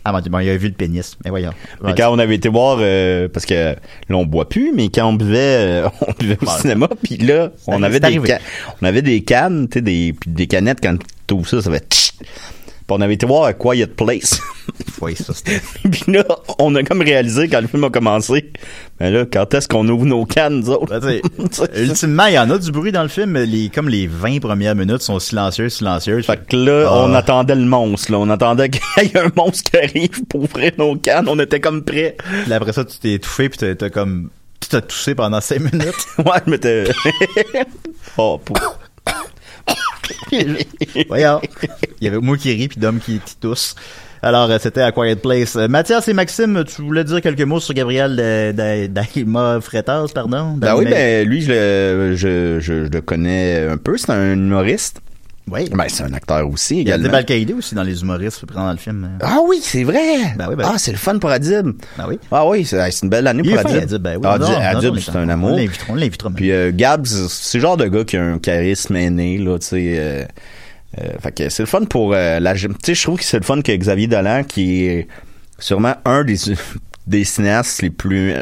Ah mon dieu, bon, il a vu le pénis. Mais voyons. Mais quand on avait été voir, euh, parce que là on boit plus, mais quand on buvait, euh, on buvait au cinéma, puis là on avait des on avait des cannes, tu sais, des puis des canettes quand tu ouvres ça, ça fait. On avait été voir A Quiet Place. Oui, ça c'était. puis là, on a comme réalisé quand le film a commencé, mais là, quand est-ce qu'on ouvre nos cannes, nous autres? Ben, ultimement, il y en a du bruit dans le film, mais les, comme les 20 premières minutes sont silencieuses, silencieuses. Fait que là, Ah. on attendait le monstre, là. On attendait qu'il y ait un monstre qui arrive pour ouvrir nos cannes. On était comme prêts. Puis après ça, tu t'es étouffé, puis t'as- comme... Tu t'as toussé pendant 5 minutes. ouais, je m'étais... oh, pour... Voyons. Il y avait moi qui rit puis Dom qui, tousse. Alors, euh, c'était A Quiet Place. Euh, Mathias et Maxime, tu voulais dire quelques mots sur Gabriel Da- Daima Freitas, pardon? Ben oui, ben lui, je le, je, je, je le connais un peu. C'est un humoriste. Oui. Ben, c'est un acteur aussi, Il y a Al-Qaïdi aussi dans les humoristes présents dans le film. Ah oui, c'est vrai! Ben oui, ben ah, oui. c'est le fun pour Adib. Ben oui. Ah oui, c'est une belle année Il pour Adib. Adib, ben oui. Ah, Adib, c'est un amour. On l'invitera, on l'invitera. Puis euh, Gabs, c'est le genre de gars qui a un charisme aîné, là, tu sais. euh, euh, fait que c'est le fun pour euh, la... Tu sais, je trouve que c'est le fun que Xavier Dolan, qui est sûrement un des, des cinéastes les plus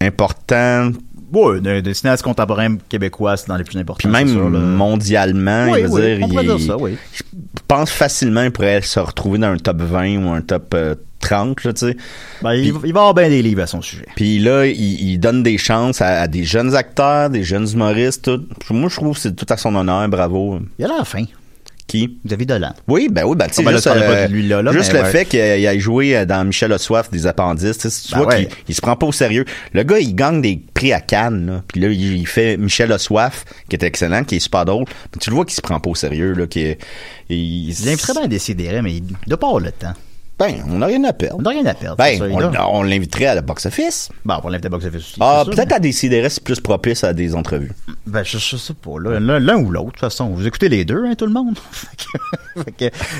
importants, Ouais, des, des cinéastes contemporains québécois, c'est dans les plus importants. puis même sûr, mondialement, Oui, je veux oui, dire, on pourrait il dire ça, oui. je pense facilement qu'il pourrait se retrouver dans un top 20 ou un top euh, 30, là, tu sais. Ben, il, il va avoir bien des livres à son sujet. Puis là, il, il donne des chances à, à des jeunes acteurs, des jeunes humoristes, tout. Moi, je trouve que c'est tout à son honneur, bravo. Il a l'air fin. Qui? Xavier Dolan. Oui, ben oui, ben tu sais, juste, euh, là, là, juste mais le ouais. fait qu'il ait joué euh, dans Michel a soif des appendices, tu sais, tu Ben vois ouais. qu'il il se prend pas au sérieux. Le gars, il gagne des prix à Cannes, là. Puis là, il, il fait Michel a soif, qui est excellent, qui est super drôle. Mais tu le vois qu'il se prend pas au sérieux, là, qui est- il, Il inviterait bien à décider, mais il doit pas avoir le temps. Ben, on n'a rien à perdre. On n'a rien à perdre. Ben, on, on l'inviterait à la box-office. Bon, pour l'inviter à Box Office aussi. Ah, peut-être mais- à décider, c'est plus propice à des entrevues. Ben, je, je sais pas. L'un, ou l'autre, de toute façon. Vous écoutez les deux, hein, tout le monde?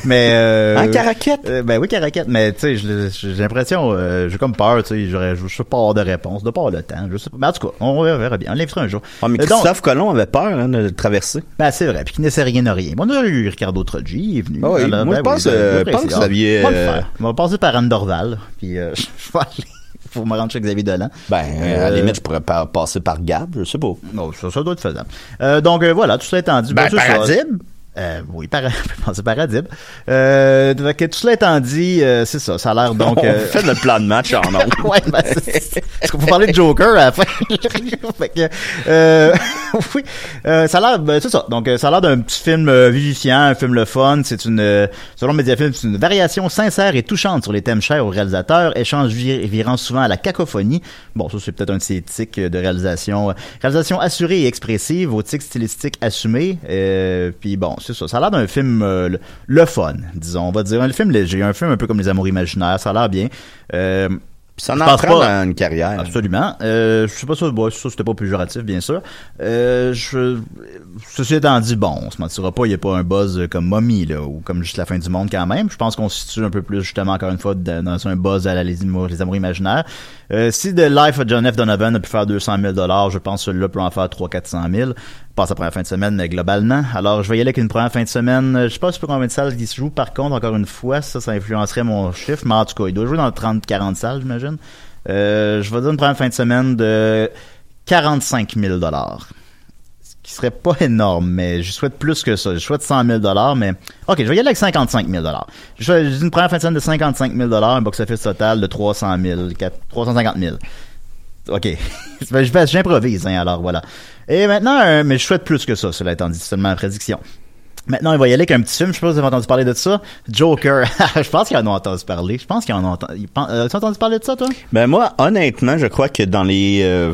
Mais, euh, Hein, Caraquette? euh, ben oui, Caraquette. Mais, tu sais, je- j'ai l'impression, euh, j'ai comme peur, tu sais, je sais pas avoir de réponse, de pas le temps. Je sais pas. Mais en tout cas, on verra bien. On l'invitera un jour. Ah, mais Euh, donc- Christophe Colomb avait peur hein, de le traverser. Ben, c'est vrai. Puis qui ne sait rien de rien. On a eu Ricardo Troggi, il est venu. Ah oui, Alors, moi, ben je pense, ben, euh, ben, je pense que vous aviez, On va passer par Anne Dorval. Puis, euh, je vais aller pour me rendre chez Xavier Dolan. Ben, à la Euh, limite, je pourrais pa- passer par Gab, je sais pas. Non, ça, ça doit être faisable. Euh, donc euh, voilà, tout cela étant dit. Ben, c'est par ça. Euh, oui, par, pensez par Adib. Euh, fait que tout cela étant dit, euh, c'est ça. Ça a l'air donc. On euh, fait notre plan de match en ondes. ouais, ben, c'est- Est-ce qu'on peut parler de Joker à la fin? fait que, euh, oui, euh, ça a l'air, ben, c'est ça. Donc, euh, ça a l'air d'un petit film euh, vivifiant, un film le fun. C'est une, selon Mediafilm, c'est une variation sincère et touchante sur les thèmes chers au réalisateur, échange vir- virant souvent à la cacophonie. Bon, ça, c'est peut-être un de ses tics de réalisation. Réalisation assurée et expressive, au tic stylistique assumé. Euh, puis bon, c'est ça. Ça a l'air d'un film euh, le, le fun, disons. On va dire un film léger, un film un peu comme Les Amours imaginaires. Ça a l'air bien. Euh, ça en pas- dans une carrière. Absolument. Euh, je sais pas ça, bon, ça c'était pas péjoratif, bien sûr. Euh, je, ceci étant dit, bon, on se mentira pas, il y a pas un buzz comme Mommy, là, ou comme juste la fin du monde quand même. Je pense qu'on se situe un peu plus, justement, encore une fois, dans, un buzz à la, les, les amours imaginaires. Euh, si The Life of John F. Donovan a pu faire 200 000 je pense que celui-là peut en faire 300-400 000. Pas sa première fin de semaine, mais globalement. Alors, je vais y aller avec une première fin de semaine. Je sais pas sur combien de salles il se joue, par contre, encore une fois, ça, ça influencerait mon chiffre, mais en tout cas, il doit jouer dans 30-40 salles, j'imagine. Euh, je vais dire une première fin de semaine de 45 000 dollars. Ce qui serait pas énorme, mais je souhaite plus que ça. Je souhaite 100 000 dollars, mais ok, je vais y aller avec 55 000 dollars. Je vais- une première fin de semaine de 55 000 dollars, un box-office total de 300 000, 4 350 000. Ok, j'improvise, hein, alors voilà. Et maintenant, euh, mais je souhaite plus que ça, cela étant dit, seulement la prédiction. Maintenant, il va y aller avec un petit film. Je sais pas si vous avez entendu parler de ça. Joker. je pense qu'ils en ont entendu parler. Je pense qu'ils en ont entendu. tu as entendu parler de ça, toi? Ben moi, honnêtement, je crois que dans les... euh,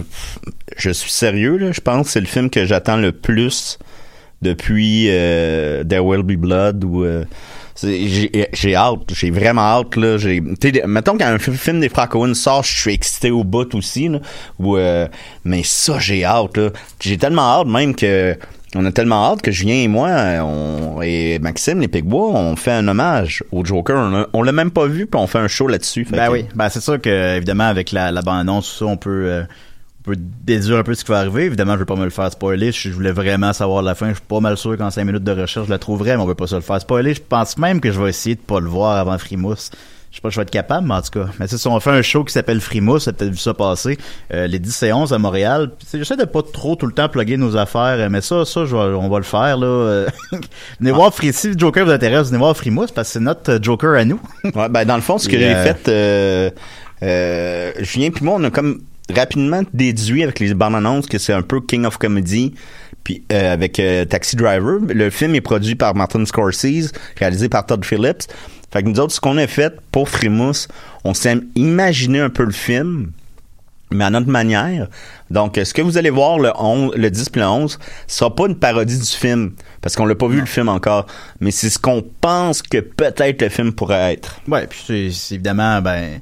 je suis sérieux, là. Je pense que c'est le film que j'attends le plus depuis euh, There Will Be Blood ou... j'ai j'ai hâte, j'ai vraiment hâte là. Mettons quand un fi- film des frères Coen sort, je suis excité au bout aussi là. Ou, euh, mais ça, j'ai hâte là. J'ai tellement hâte même que on a tellement hâte que Julien et moi, on, et Maxime, les Picbois, on fait un hommage au Joker. On, l'a même pas vu, puis on fait un show là-dessus. Ben que- oui, ben c'est sûr que évidemment avec la, la bande-annonce, tout ça, on peut, euh, on peut déduire un peu ce qui va arriver. Évidemment, je veux pas me le faire spoiler. Je voulais vraiment savoir la fin. Je suis pas mal sûr qu'en cinq minutes de recherche, je la trouverais, mais on veut pas se le faire spoiler. Je pense même que je vais essayer de pas le voir avant Frimousse. Je sais pas si je vais être capable, mais en tout cas. Mais ça, on fait un show qui s'appelle Frimousse, t'as peut-être vu ça passer, euh, les 10 et 11 à Montréal. J'essaie de pas trop tout le temps plugger nos affaires, euh, mais ça, ça, je vais- on va le faire, là. venez voir, Fri- si le Joker vous intéresse, venez voir Frimousse, parce que c'est notre euh, Joker à nous. Ouais, ben dans le fond, ce que j'ai euh, fait, euh, euh, Julien puis moi, on a comme rapidement déduit avec les bandes annonces que c'est un peu King of Comedy. Puis euh, avec euh, Taxi Driver, le film est produit par Martin Scorsese, réalisé par Todd Phillips. Fait que nous autres, ce qu'on a fait pour Frimousse, on s'est imaginé un peu le film, mais à notre manière. Donc, euh, ce que vous allez voir le 11, le 10 puis le 11, ce sera pas une parodie du film, parce qu'on l'a pas vu le film encore, mais c'est ce qu'on pense que peut-être le film pourrait être. Ouais, puis c'est évidemment, ben,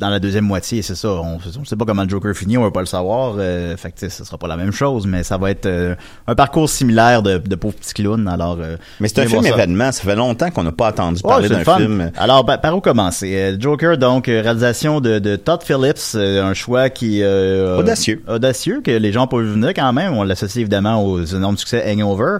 dans la deuxième moitié, c'est ça. On, on sait pas comment le Joker finit, on va pas le savoir. Euh, fait que ce sera pas la même chose, mais ça va être euh, un parcours similaire de, de pauvres petits clowns. Alors, euh, Mais c'est un film ça. événement. Ça fait longtemps qu'on n'a pas entendu parler d'un film. Alors, par, par où commencer? Euh, Joker, donc, euh, réalisation de, de Todd Phillips, euh, un choix qui... euh, Audacieux. Audacieux, que les gens vu venir quand même. On l'associe évidemment aux énormes succès Hangover.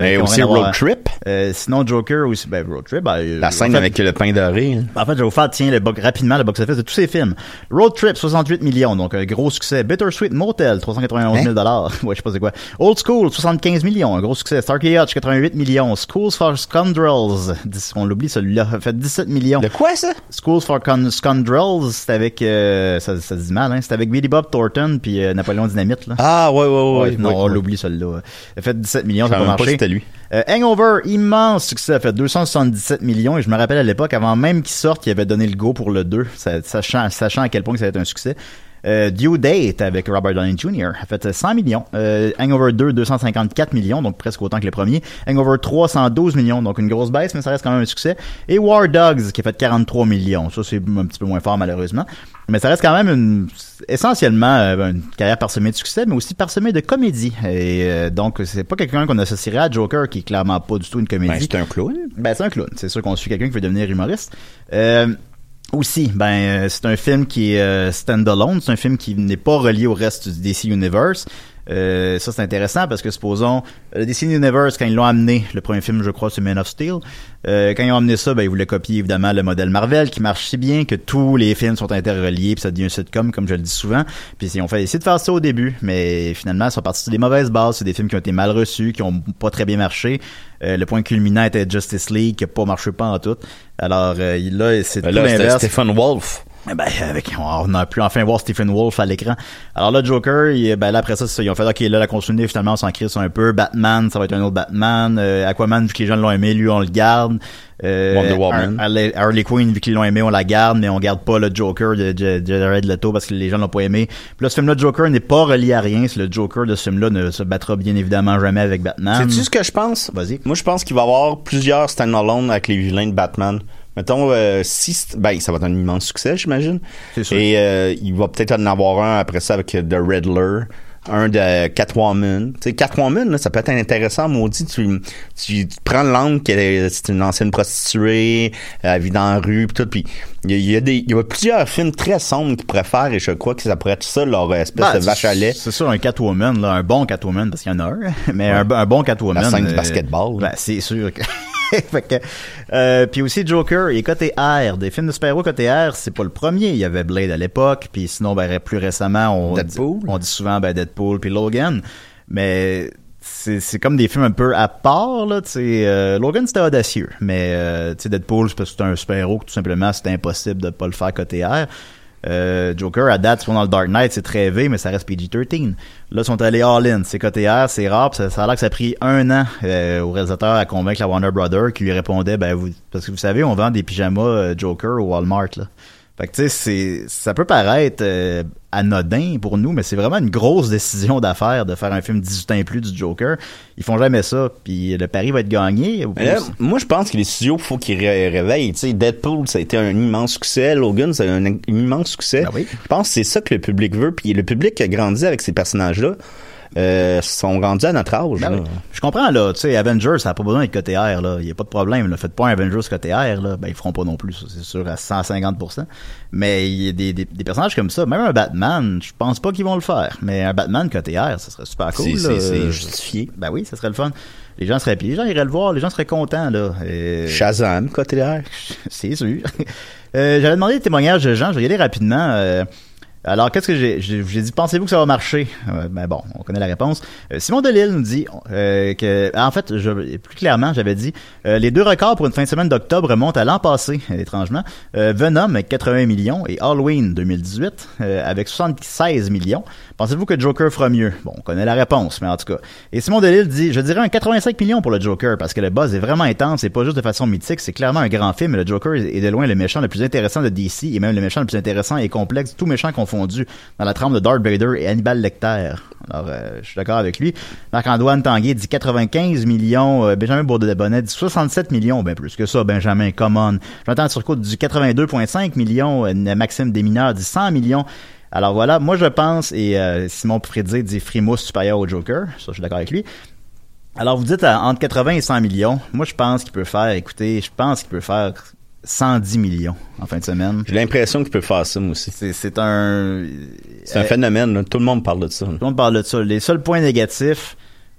Et qui ont aussi Road Trip. Euh, sinon, Joker aussi, ben, Road Trip, ben, euh, La scène en fait- avec le pain doré. hein. en fait, je vais vous faire, tiens, le rapidement le box-office de tous ces films. Road Trip, 68 millions, donc un gros succès. Bittersweet Motel, 391 000 dollars. ouais, je sais pas c'est quoi. Old School, 75 millions, un gros succès. Starkey Hutch, 88 millions. Schools for Scoundrels, 10 on l'oublie celui-là, fait 17 millions. De quoi ça? Schools for Con- Scoundrels, c'est avec, euh, ça, ça se dit mal, hein, c'est avec Billy Bob Thornton puis euh, Napoléon Dynamite, là. Ah, ouais, ouais, ouais. Ouais, non, ouais, on l'oublie celui-là. Fait 17 millions, ça a savais pas même pas marché. Lui. Euh, Hangover, immense succès, a fait 277 millions et je me rappelle à l'époque, avant même qu'il sorte, qu'il avait donné le go pour le 2, sa- sachant, sachant à quel point ça allait être un succès. Euh, Due Date avec Robert Downey Jr. a fait 100 millions. Euh, Hangover 2, 254 millions, donc presque autant que le premier. Hangover 3, 112 millions, donc une grosse baisse, mais ça reste quand même un succès. Et War Dogs qui a fait 43 millions. Ça, c'est un petit peu moins fort malheureusement. Mais ça reste quand même une, essentiellement euh, une carrière parsemée de succès, mais aussi parsemée de comédie. Et euh, donc, c'est pas quelqu'un qu'on associerait à Joker, qui est clairement pas du tout une comédie. Ben, c'est un clown. Ben, c'est un clown. C'est sûr qu'on suit quelqu'un qui veut devenir humoriste. Euh, aussi, ben, euh, c'est un film qui est euh, stand-alone. C'est un film qui n'est pas relié au reste du DC Universe. Euh, ça, c'est intéressant parce que, supposons, le DC Universe, quand ils l'ont amené, le premier film, je crois, c'est Man of Steel, euh, quand ils ont amené ça, ben, ils voulaient copier, évidemment, le modèle Marvel, qui marche si bien que tous les films sont interreliés, puis ça devient un sitcom, comme je le dis souvent. Puis ils ont fait essayer de faire ça au début, mais finalement, ils sont partis sur des mauvaises bases. C'est des films qui ont été mal reçus, qui ont pas très bien marché. Euh, le point culminant était Justice League, qui a pas marché pas en tout. Alors, euh, là, c'est tout Ben c'était l'inverse. Wolf. Eh Ben, avec, on a pu enfin voir Stephen Wolf à l'écran. Alors là, Joker, il- ben là, après ça, ça, ils ont fait, ok, là, la continuité, finalement, on s'en crisse un peu. Batman, ça va être un autre Batman. Euh, Aquaman, vu que les gens l'ont aimé, lui, on le garde. Euh, Wonder Woman. Har- Harley, Harley Quinn, vu qu'ils l'ont aimé, on la garde, mais on garde pas le Joker de, de, de Jared Leto parce que les gens l'ont pas aimé. Puis là, ce film-là, Joker n'est pas relié à rien. Le Joker de ce film-là ne se battra bien évidemment jamais avec Batman. Sais-tu ce que je pense? Vas-y. Moi, je pense qu'il va y avoir plusieurs stand-alone avec les vilains de Batman. Mettons, euh, si, ben, ça va être un immense succès, j'imagine. C'est sûr. Et euh, il va peut-être en avoir un après ça avec The Riddler, un de Catwoman. Tu sais, Catwoman, là, ça peut être intéressant, maudit. Tu, tu, tu prends l'angle est, c'est une ancienne prostituée, elle vit dans la rue, pis tout. Puis il y, a- il y a des, il y a plusieurs films très sombres qu'ils faire, et je crois que ça pourrait être ça leur espèce Ben, de vache à lait. C'est sûr, un Catwoman, là, un bon Catwoman, parce qu'il y en a un, mais un, un bon Catwoman. La scène du euh, basketball. Ben, c'est sûr que... fait que, euh, puis aussi Joker, il est côté R. Des films de super-héros côté R, c'est pas le premier. Il y avait Blade à l'époque, puis sinon, ben, plus récemment, on, Deadpool. Dit, on dit souvent ben, Deadpool puis Logan. Mais c'est c'est comme des films un peu à part, là, tu euh, Logan, c'était audacieux, mais, euh, tu sais, Deadpool, c'est parce que c'est un super-héros que tout simplement, c'était impossible de pas le faire côté R. Euh, Joker, à date, souvent dans le Dark Knight, c'est très V, mais ça reste PG-13. Là, ils sont allés all-in. C'est côté R, c'est rare, ça, ça a l'air que ça a pris un an euh, au réalisateur à convaincre la Warner Brothers qui lui répondait, ben, vous, parce que vous savez, on vend des pyjamas euh, Joker au Walmart, là. Fait que, tu sais, c'est, ça peut paraître euh, anodin pour nous, mais c'est vraiment une grosse décision d'affaires de faire un film 18 ans et plus du Joker. Ils font jamais ça, puis le pari va être gagné. Là, moi, je pense que les studios, faut qu'ils ré- réveillent. Tu sais, Deadpool, ça a été un immense succès. Logan, c'est un, un immense succès. Ben oui. Je pense que c'est ça que le public veut. Puis le public a grandi avec ces personnages-là. Euh, sont rendus à notre âge. Ben là. oui. Je comprends, là. Tu sais, Avengers, ça n'a pas besoin d'être côté R, là. Il n'y a pas de problème, là. Faites pas un Avengers côté R, là. Ben, ils feront pas non plus, c'est sûr, à 150%. Mais il y a des, des, des personnages comme ça. Même un Batman, je pense pas qu'ils vont le faire. Mais un Batman côté R, ça serait super cool, C'est- Euh, justifié. Ben oui, ça serait le fun. Les gens seraient, les gens iraient le voir, les gens seraient contents, là. Et- Shazam, côté l'air. c'est sûr. Euh, J'avais demandé des témoignages de gens, je vais y aller rapidement. Euh, alors, qu'est-ce que j'ai j'ai dit, pensez-vous que ça va marcher? Euh, ben bon, on connaît la réponse. Euh, Simon Delille nous dit euh, que, en fait, je, plus clairement, j'avais dit, euh, les deux records pour une fin de semaine d'octobre remontent à l'an passé, étrangement. Euh, Venom avec 80 millions et Halloween 2018 euh, avec 76 millions. Pensez-vous que Joker fera mieux? Bon, on connaît la réponse, mais en tout cas. Et Simon Delille dit, je dirais un 85 millions pour le Joker parce que le buzz est vraiment intense et pas juste de façon mythique, c'est clairement un grand film. Le Joker est de loin le méchant le plus intéressant de DC et même le méchant le plus intéressant et complexe, tout méchant confondu dans la trempe de Darth Vader et Hannibal Lecter. Alors, euh, je suis d'accord avec lui. Marc-Antoine Tanguay dit 95 millions. Euh, Benjamin Bourdonnais dit 67 millions. Ben plus que ça, Benjamin, come on. Jonathan Turcot dit 82,5 millions. Euh, Maxime Desmineurs dit 100 millions. Alors voilà, moi je pense, et Simon Prédit dit Frimousse supérieur au Joker. Ça, je suis d'accord avec lui. Alors vous dites entre 80 et 100 millions. Moi je pense qu'il peut faire, écoutez, je pense qu'il peut faire 110 millions en fin de semaine. J'ai l'impression qu'il peut faire ça, moi aussi. C'est, un... C'est un euh, phénomène, là. tout le monde parle de ça. Tout le monde parle de ça. Les seuls points négatifs,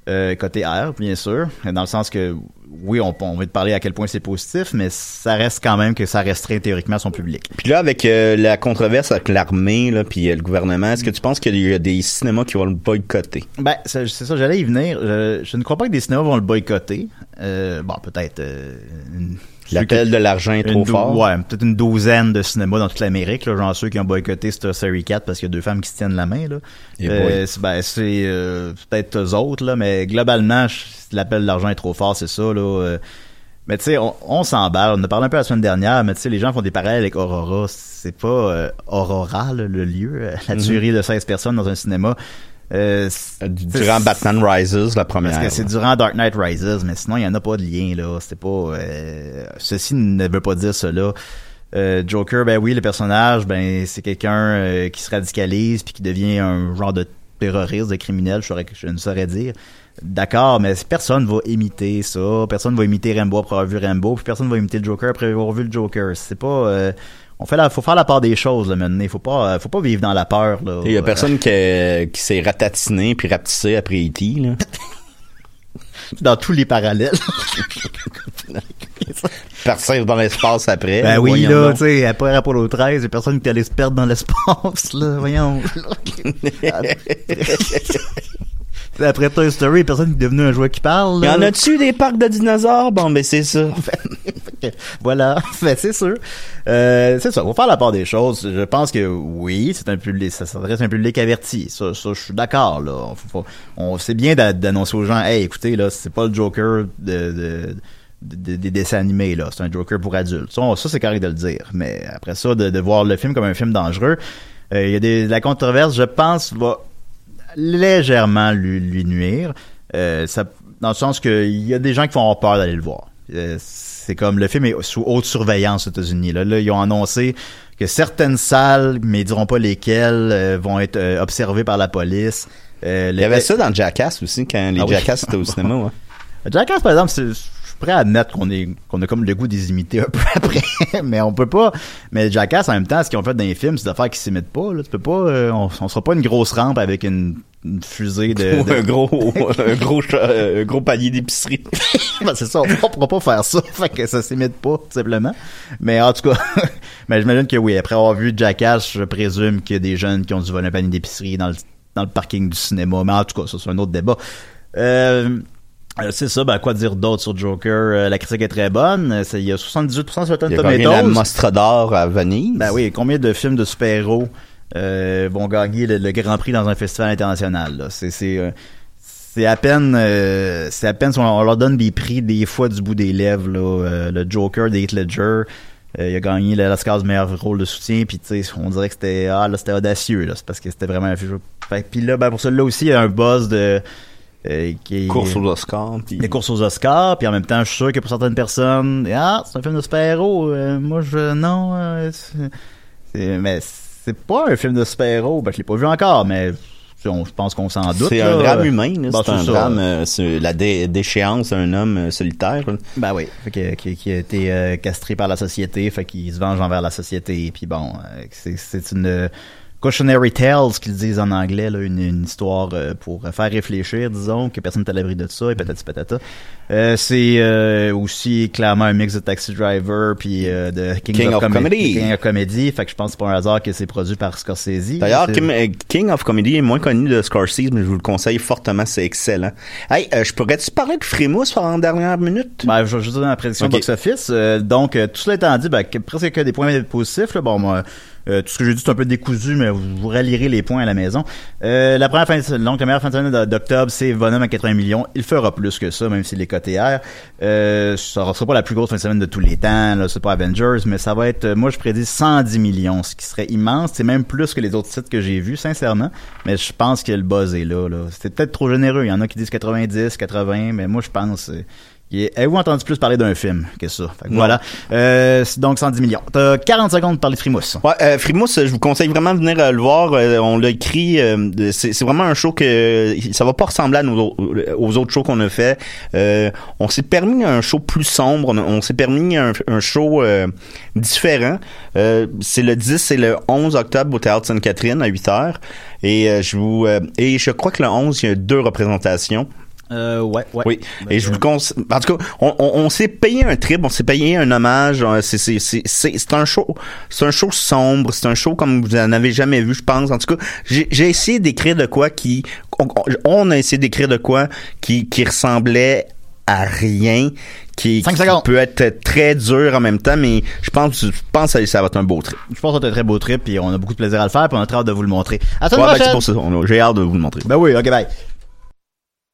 euh, côté R, bien sûr, dans le sens que, oui, on, on va te parler à quel point c'est positif, mais ça reste quand même que ça resterait théoriquement son public. Puis là, avec euh, la controverse avec l'armée, là, puis euh, le gouvernement, est-ce que tu penses qu'il y a des cinémas qui vont le boycotter? Ben, c'est ça, j'allais y venir. Je, je ne crois pas que des cinémas vont le boycotter. Bon, peut-être... une- L'appel de l'argent est trop fort. Ouais, peut-être une douzaine de cinémas dans toute l'Amérique, là, genre ceux qui ont boycotté Star Series 4 parce qu'il y a deux femmes qui se tiennent la main, là. Et Euh, c'est- ben, c'est euh, peut-être eux autres, là, mais globalement, l'appel de l'argent est trop fort, c'est ça, là. euh. mais tu sais, on, on s'emballe. On en a parlé un peu la semaine dernière, mais tu sais, les gens font des parallèles avec Aurora. C'est pas euh, Aurora, là, le lieu, la Mhm. tuerie de 16 personnes dans un cinéma. Euh, c'est- Durant Batman Rises, la première. parce que c'est durant Dark Knight Rises, mais sinon, il n'y en a pas de lien, là. C'était pas... euh, ceci ne veut pas dire cela. Euh, Joker, ben oui, le personnage, ben c'est quelqu'un euh, qui se radicalise puis qui devient un genre de terroriste, de criminel, je, saurais- je ne saurais dire. D'accord, mais personne va imiter ça. Personne va imiter Rambo après avoir vu Rambo, puis personne va imiter le Joker après avoir vu le Joker. C'est pas... euh, on fait la, faut faire la part des choses, là, maintenant. Faut pas, euh, faut pas vivre dans la peur, là. Il y a personne qui, qui s'est ratatiné puis rapetissé après E.T., là. dans tous les parallèles. Partir dans l'espace après. Ben oui, là, tu sais, après Apollo 13, il y a personne qui allait se perdre dans l'espace, là, voyons. Après Toy Story, il y a personne qui est devenu un jouet qui parle, Y là. en a-tu des parcs de dinosaures? Bon, ben c'est ça. Voilà, ben, c'est sûr. Euh, c'est ça, faut faire la part des choses. Je pense que oui, c'est un public, ça s'adresse à un public averti. Ça, je suis d'accord, là. On, c'est bien d'a- d'annoncer aux gens, hey, écoutez, là, c'est pas le Joker de, de- de- des dessins animés, là. C'est un Joker pour adultes. Ça, ça, c'est correct de le dire. Mais après ça, de, voir le film comme un film dangereux, euh, il y a des, la controverse, je pense, va légèrement lui, nuire. Euh, dans le sens que il y a des gens qui vont avoir peur d'aller le voir. C'est comme le film est sous haute surveillance aux États-Unis. Là, là, ils ont annoncé que certaines salles, mais ils diront pas lesquelles, euh, vont être euh, observées par la police. Euh, Il y avait ça dans Jackass aussi, quand les Ah oui. Jackass étaient au cinéma, ouais. Jackass, par exemple, c'est- prêt à admettre qu'on est qu'on a comme le goût des imiter un peu après, mais on peut pas. Mais Jackass, en même temps, ce qu'ils ont fait dans les films, c'est d'affaires qui s'imitent pas. Là. Tu peux pas. euh, on, on sera pas une grosse rampe avec une, une fusée de, Ou de- un gros, un gros, un gros panier d'épicerie. Ben, c'est ça, on, on pourra pas faire ça, fait que ça s'imite pas, tout simplement. Mais en tout cas, mais j'imagine que oui, après avoir vu Jackass, je présume qu'il y a des jeunes qui ont dû voler un panier d'épicerie dans le, dans le parking du cinéma. Mais en tout cas, ça, c'est un autre débat. Euh, c'est ça, ben, quoi dire d'autre sur Joker? Euh, la critique est très bonne. Euh, Il y a 78% sur Rotten Il y a gagné la Tomatoes. Mostra d'or à Venise. Ben oui, combien de films de super-héros euh, vont gagner le, le Grand Prix dans un festival international? C'est c'est euh, à peine euh, c'est à peine on, leur donne des prix des fois du bout des lèvres là. Euh, le Joker d'Heath Ledger euh, il a gagné l'Oscar du meilleur rôle de soutien puis tu sais on dirait que c'était ah là c'était audacieux là c'est parce que c'était vraiment un puis là ben pour celui-là aussi il y a un buzz de euh, qui Course aux Oscars. des courses aux Oscars, puis en même temps, je suis sûr que pour certaines personnes, ah, c'est un film de super-héros. euh, moi, je non, euh, c'est- mais c'est pas un film de super-héros. Ben, je l'ai pas vu encore, mais on, je pense qu'on s'en doute. C'est un drame humain, là. Ben, c'est un ça. drame, euh, c'est la dé- déchéance d'un homme euh, solitaire. là. Ben oui, fait que- qui, qui a été castré par la société, fait qu'il se venge envers la société, puis bon, c'est, c'est une cautionary tales qu'ils disent en anglais, là, une, une histoire euh, pour faire réfléchir, disons, que personne n'est à l'abri de ça, et patati patata. Euh, c'est euh, aussi clairement un mix de Taxi Driver puis euh, de King, King of Com- Comedy. King of Comedy, fait que je pense que c'est pas un hasard que c'est produit par Scorsese. D'ailleurs, euh, King of Comedy est moins connu de Scorsese, mais je vous le conseille fortement, c'est excellent. Hey, euh, je pourrais-tu parler de Frémousse en dernière minute? Ben, je vais juste donner la prédiction Ok. box-office. Euh, donc, euh, tout cela étant dit, ben, que- presque que des points positifs. Là. Bon, moi, Euh, tout ce que j'ai dit, c'est un peu décousu, mais vous, vous rallierez les points à la maison. Euh, la première fin de, donc la meilleure fin de semaine d'octobre, c'est Venom à 80 millions. Il fera plus que ça, même s'il est coté R. Euh, ça sera pas la plus grosse fin de semaine de tous les temps, là, c'est pas Avengers, mais ça va être, euh, moi je prédis 110 millions, ce qui serait immense. C'est même plus que les autres sites que j'ai vus, sincèrement. Mais je pense que le buzz est là, là. C'était peut-être trop généreux. Il y en a qui disent 90, 80, mais moi je pense... Avez-vous entendu plus parler d'un film que ça? Fait que voilà. Euh, donc 110 millions. T'as 40 secondes pour parler de Frimousse. Ouais, euh, Frimousse, je vous conseille vraiment de venir euh, le voir. Euh, on l'a écrit. euh, c'est vraiment un show que ça va pas ressembler à nos, au- aux autres shows qu'on a fait. Euh, on s'est permis un show plus sombre. On, on s'est permis un, un show euh, différent. Euh, c'est le 10 et le 11 octobre au Théâtre Sainte-Catherine à 8 heures. Et je vous euh, et je crois que le 11 il y a deux représentations. Euh, ouais, ouais. Oui. Et je vous le conseille. En tout cas, on, on, on s'est payé un trip, on s'est payé un hommage. euh, C'est c'est c'est c'est c'est un show, c'est un show sombre, c'est un show comme vous en avez jamais vu, je pense. En tout cas, j'ai j'ai essayé d'écrire de quoi qui, on, on a essayé d'écrire de quoi qui qui ressemblait à rien, qui, qui peut être très dur en même temps, mais je pense, je pense que ça va être un beau trip. Je pense que c'est un très beau trip, puis on a beaucoup de plaisir à le faire, puis on a très hâte de vous le montrer. À Ouais, ben, c'est pour ça, on a- j'ai hâte de vous le montrer. Ben oui, ok, bye.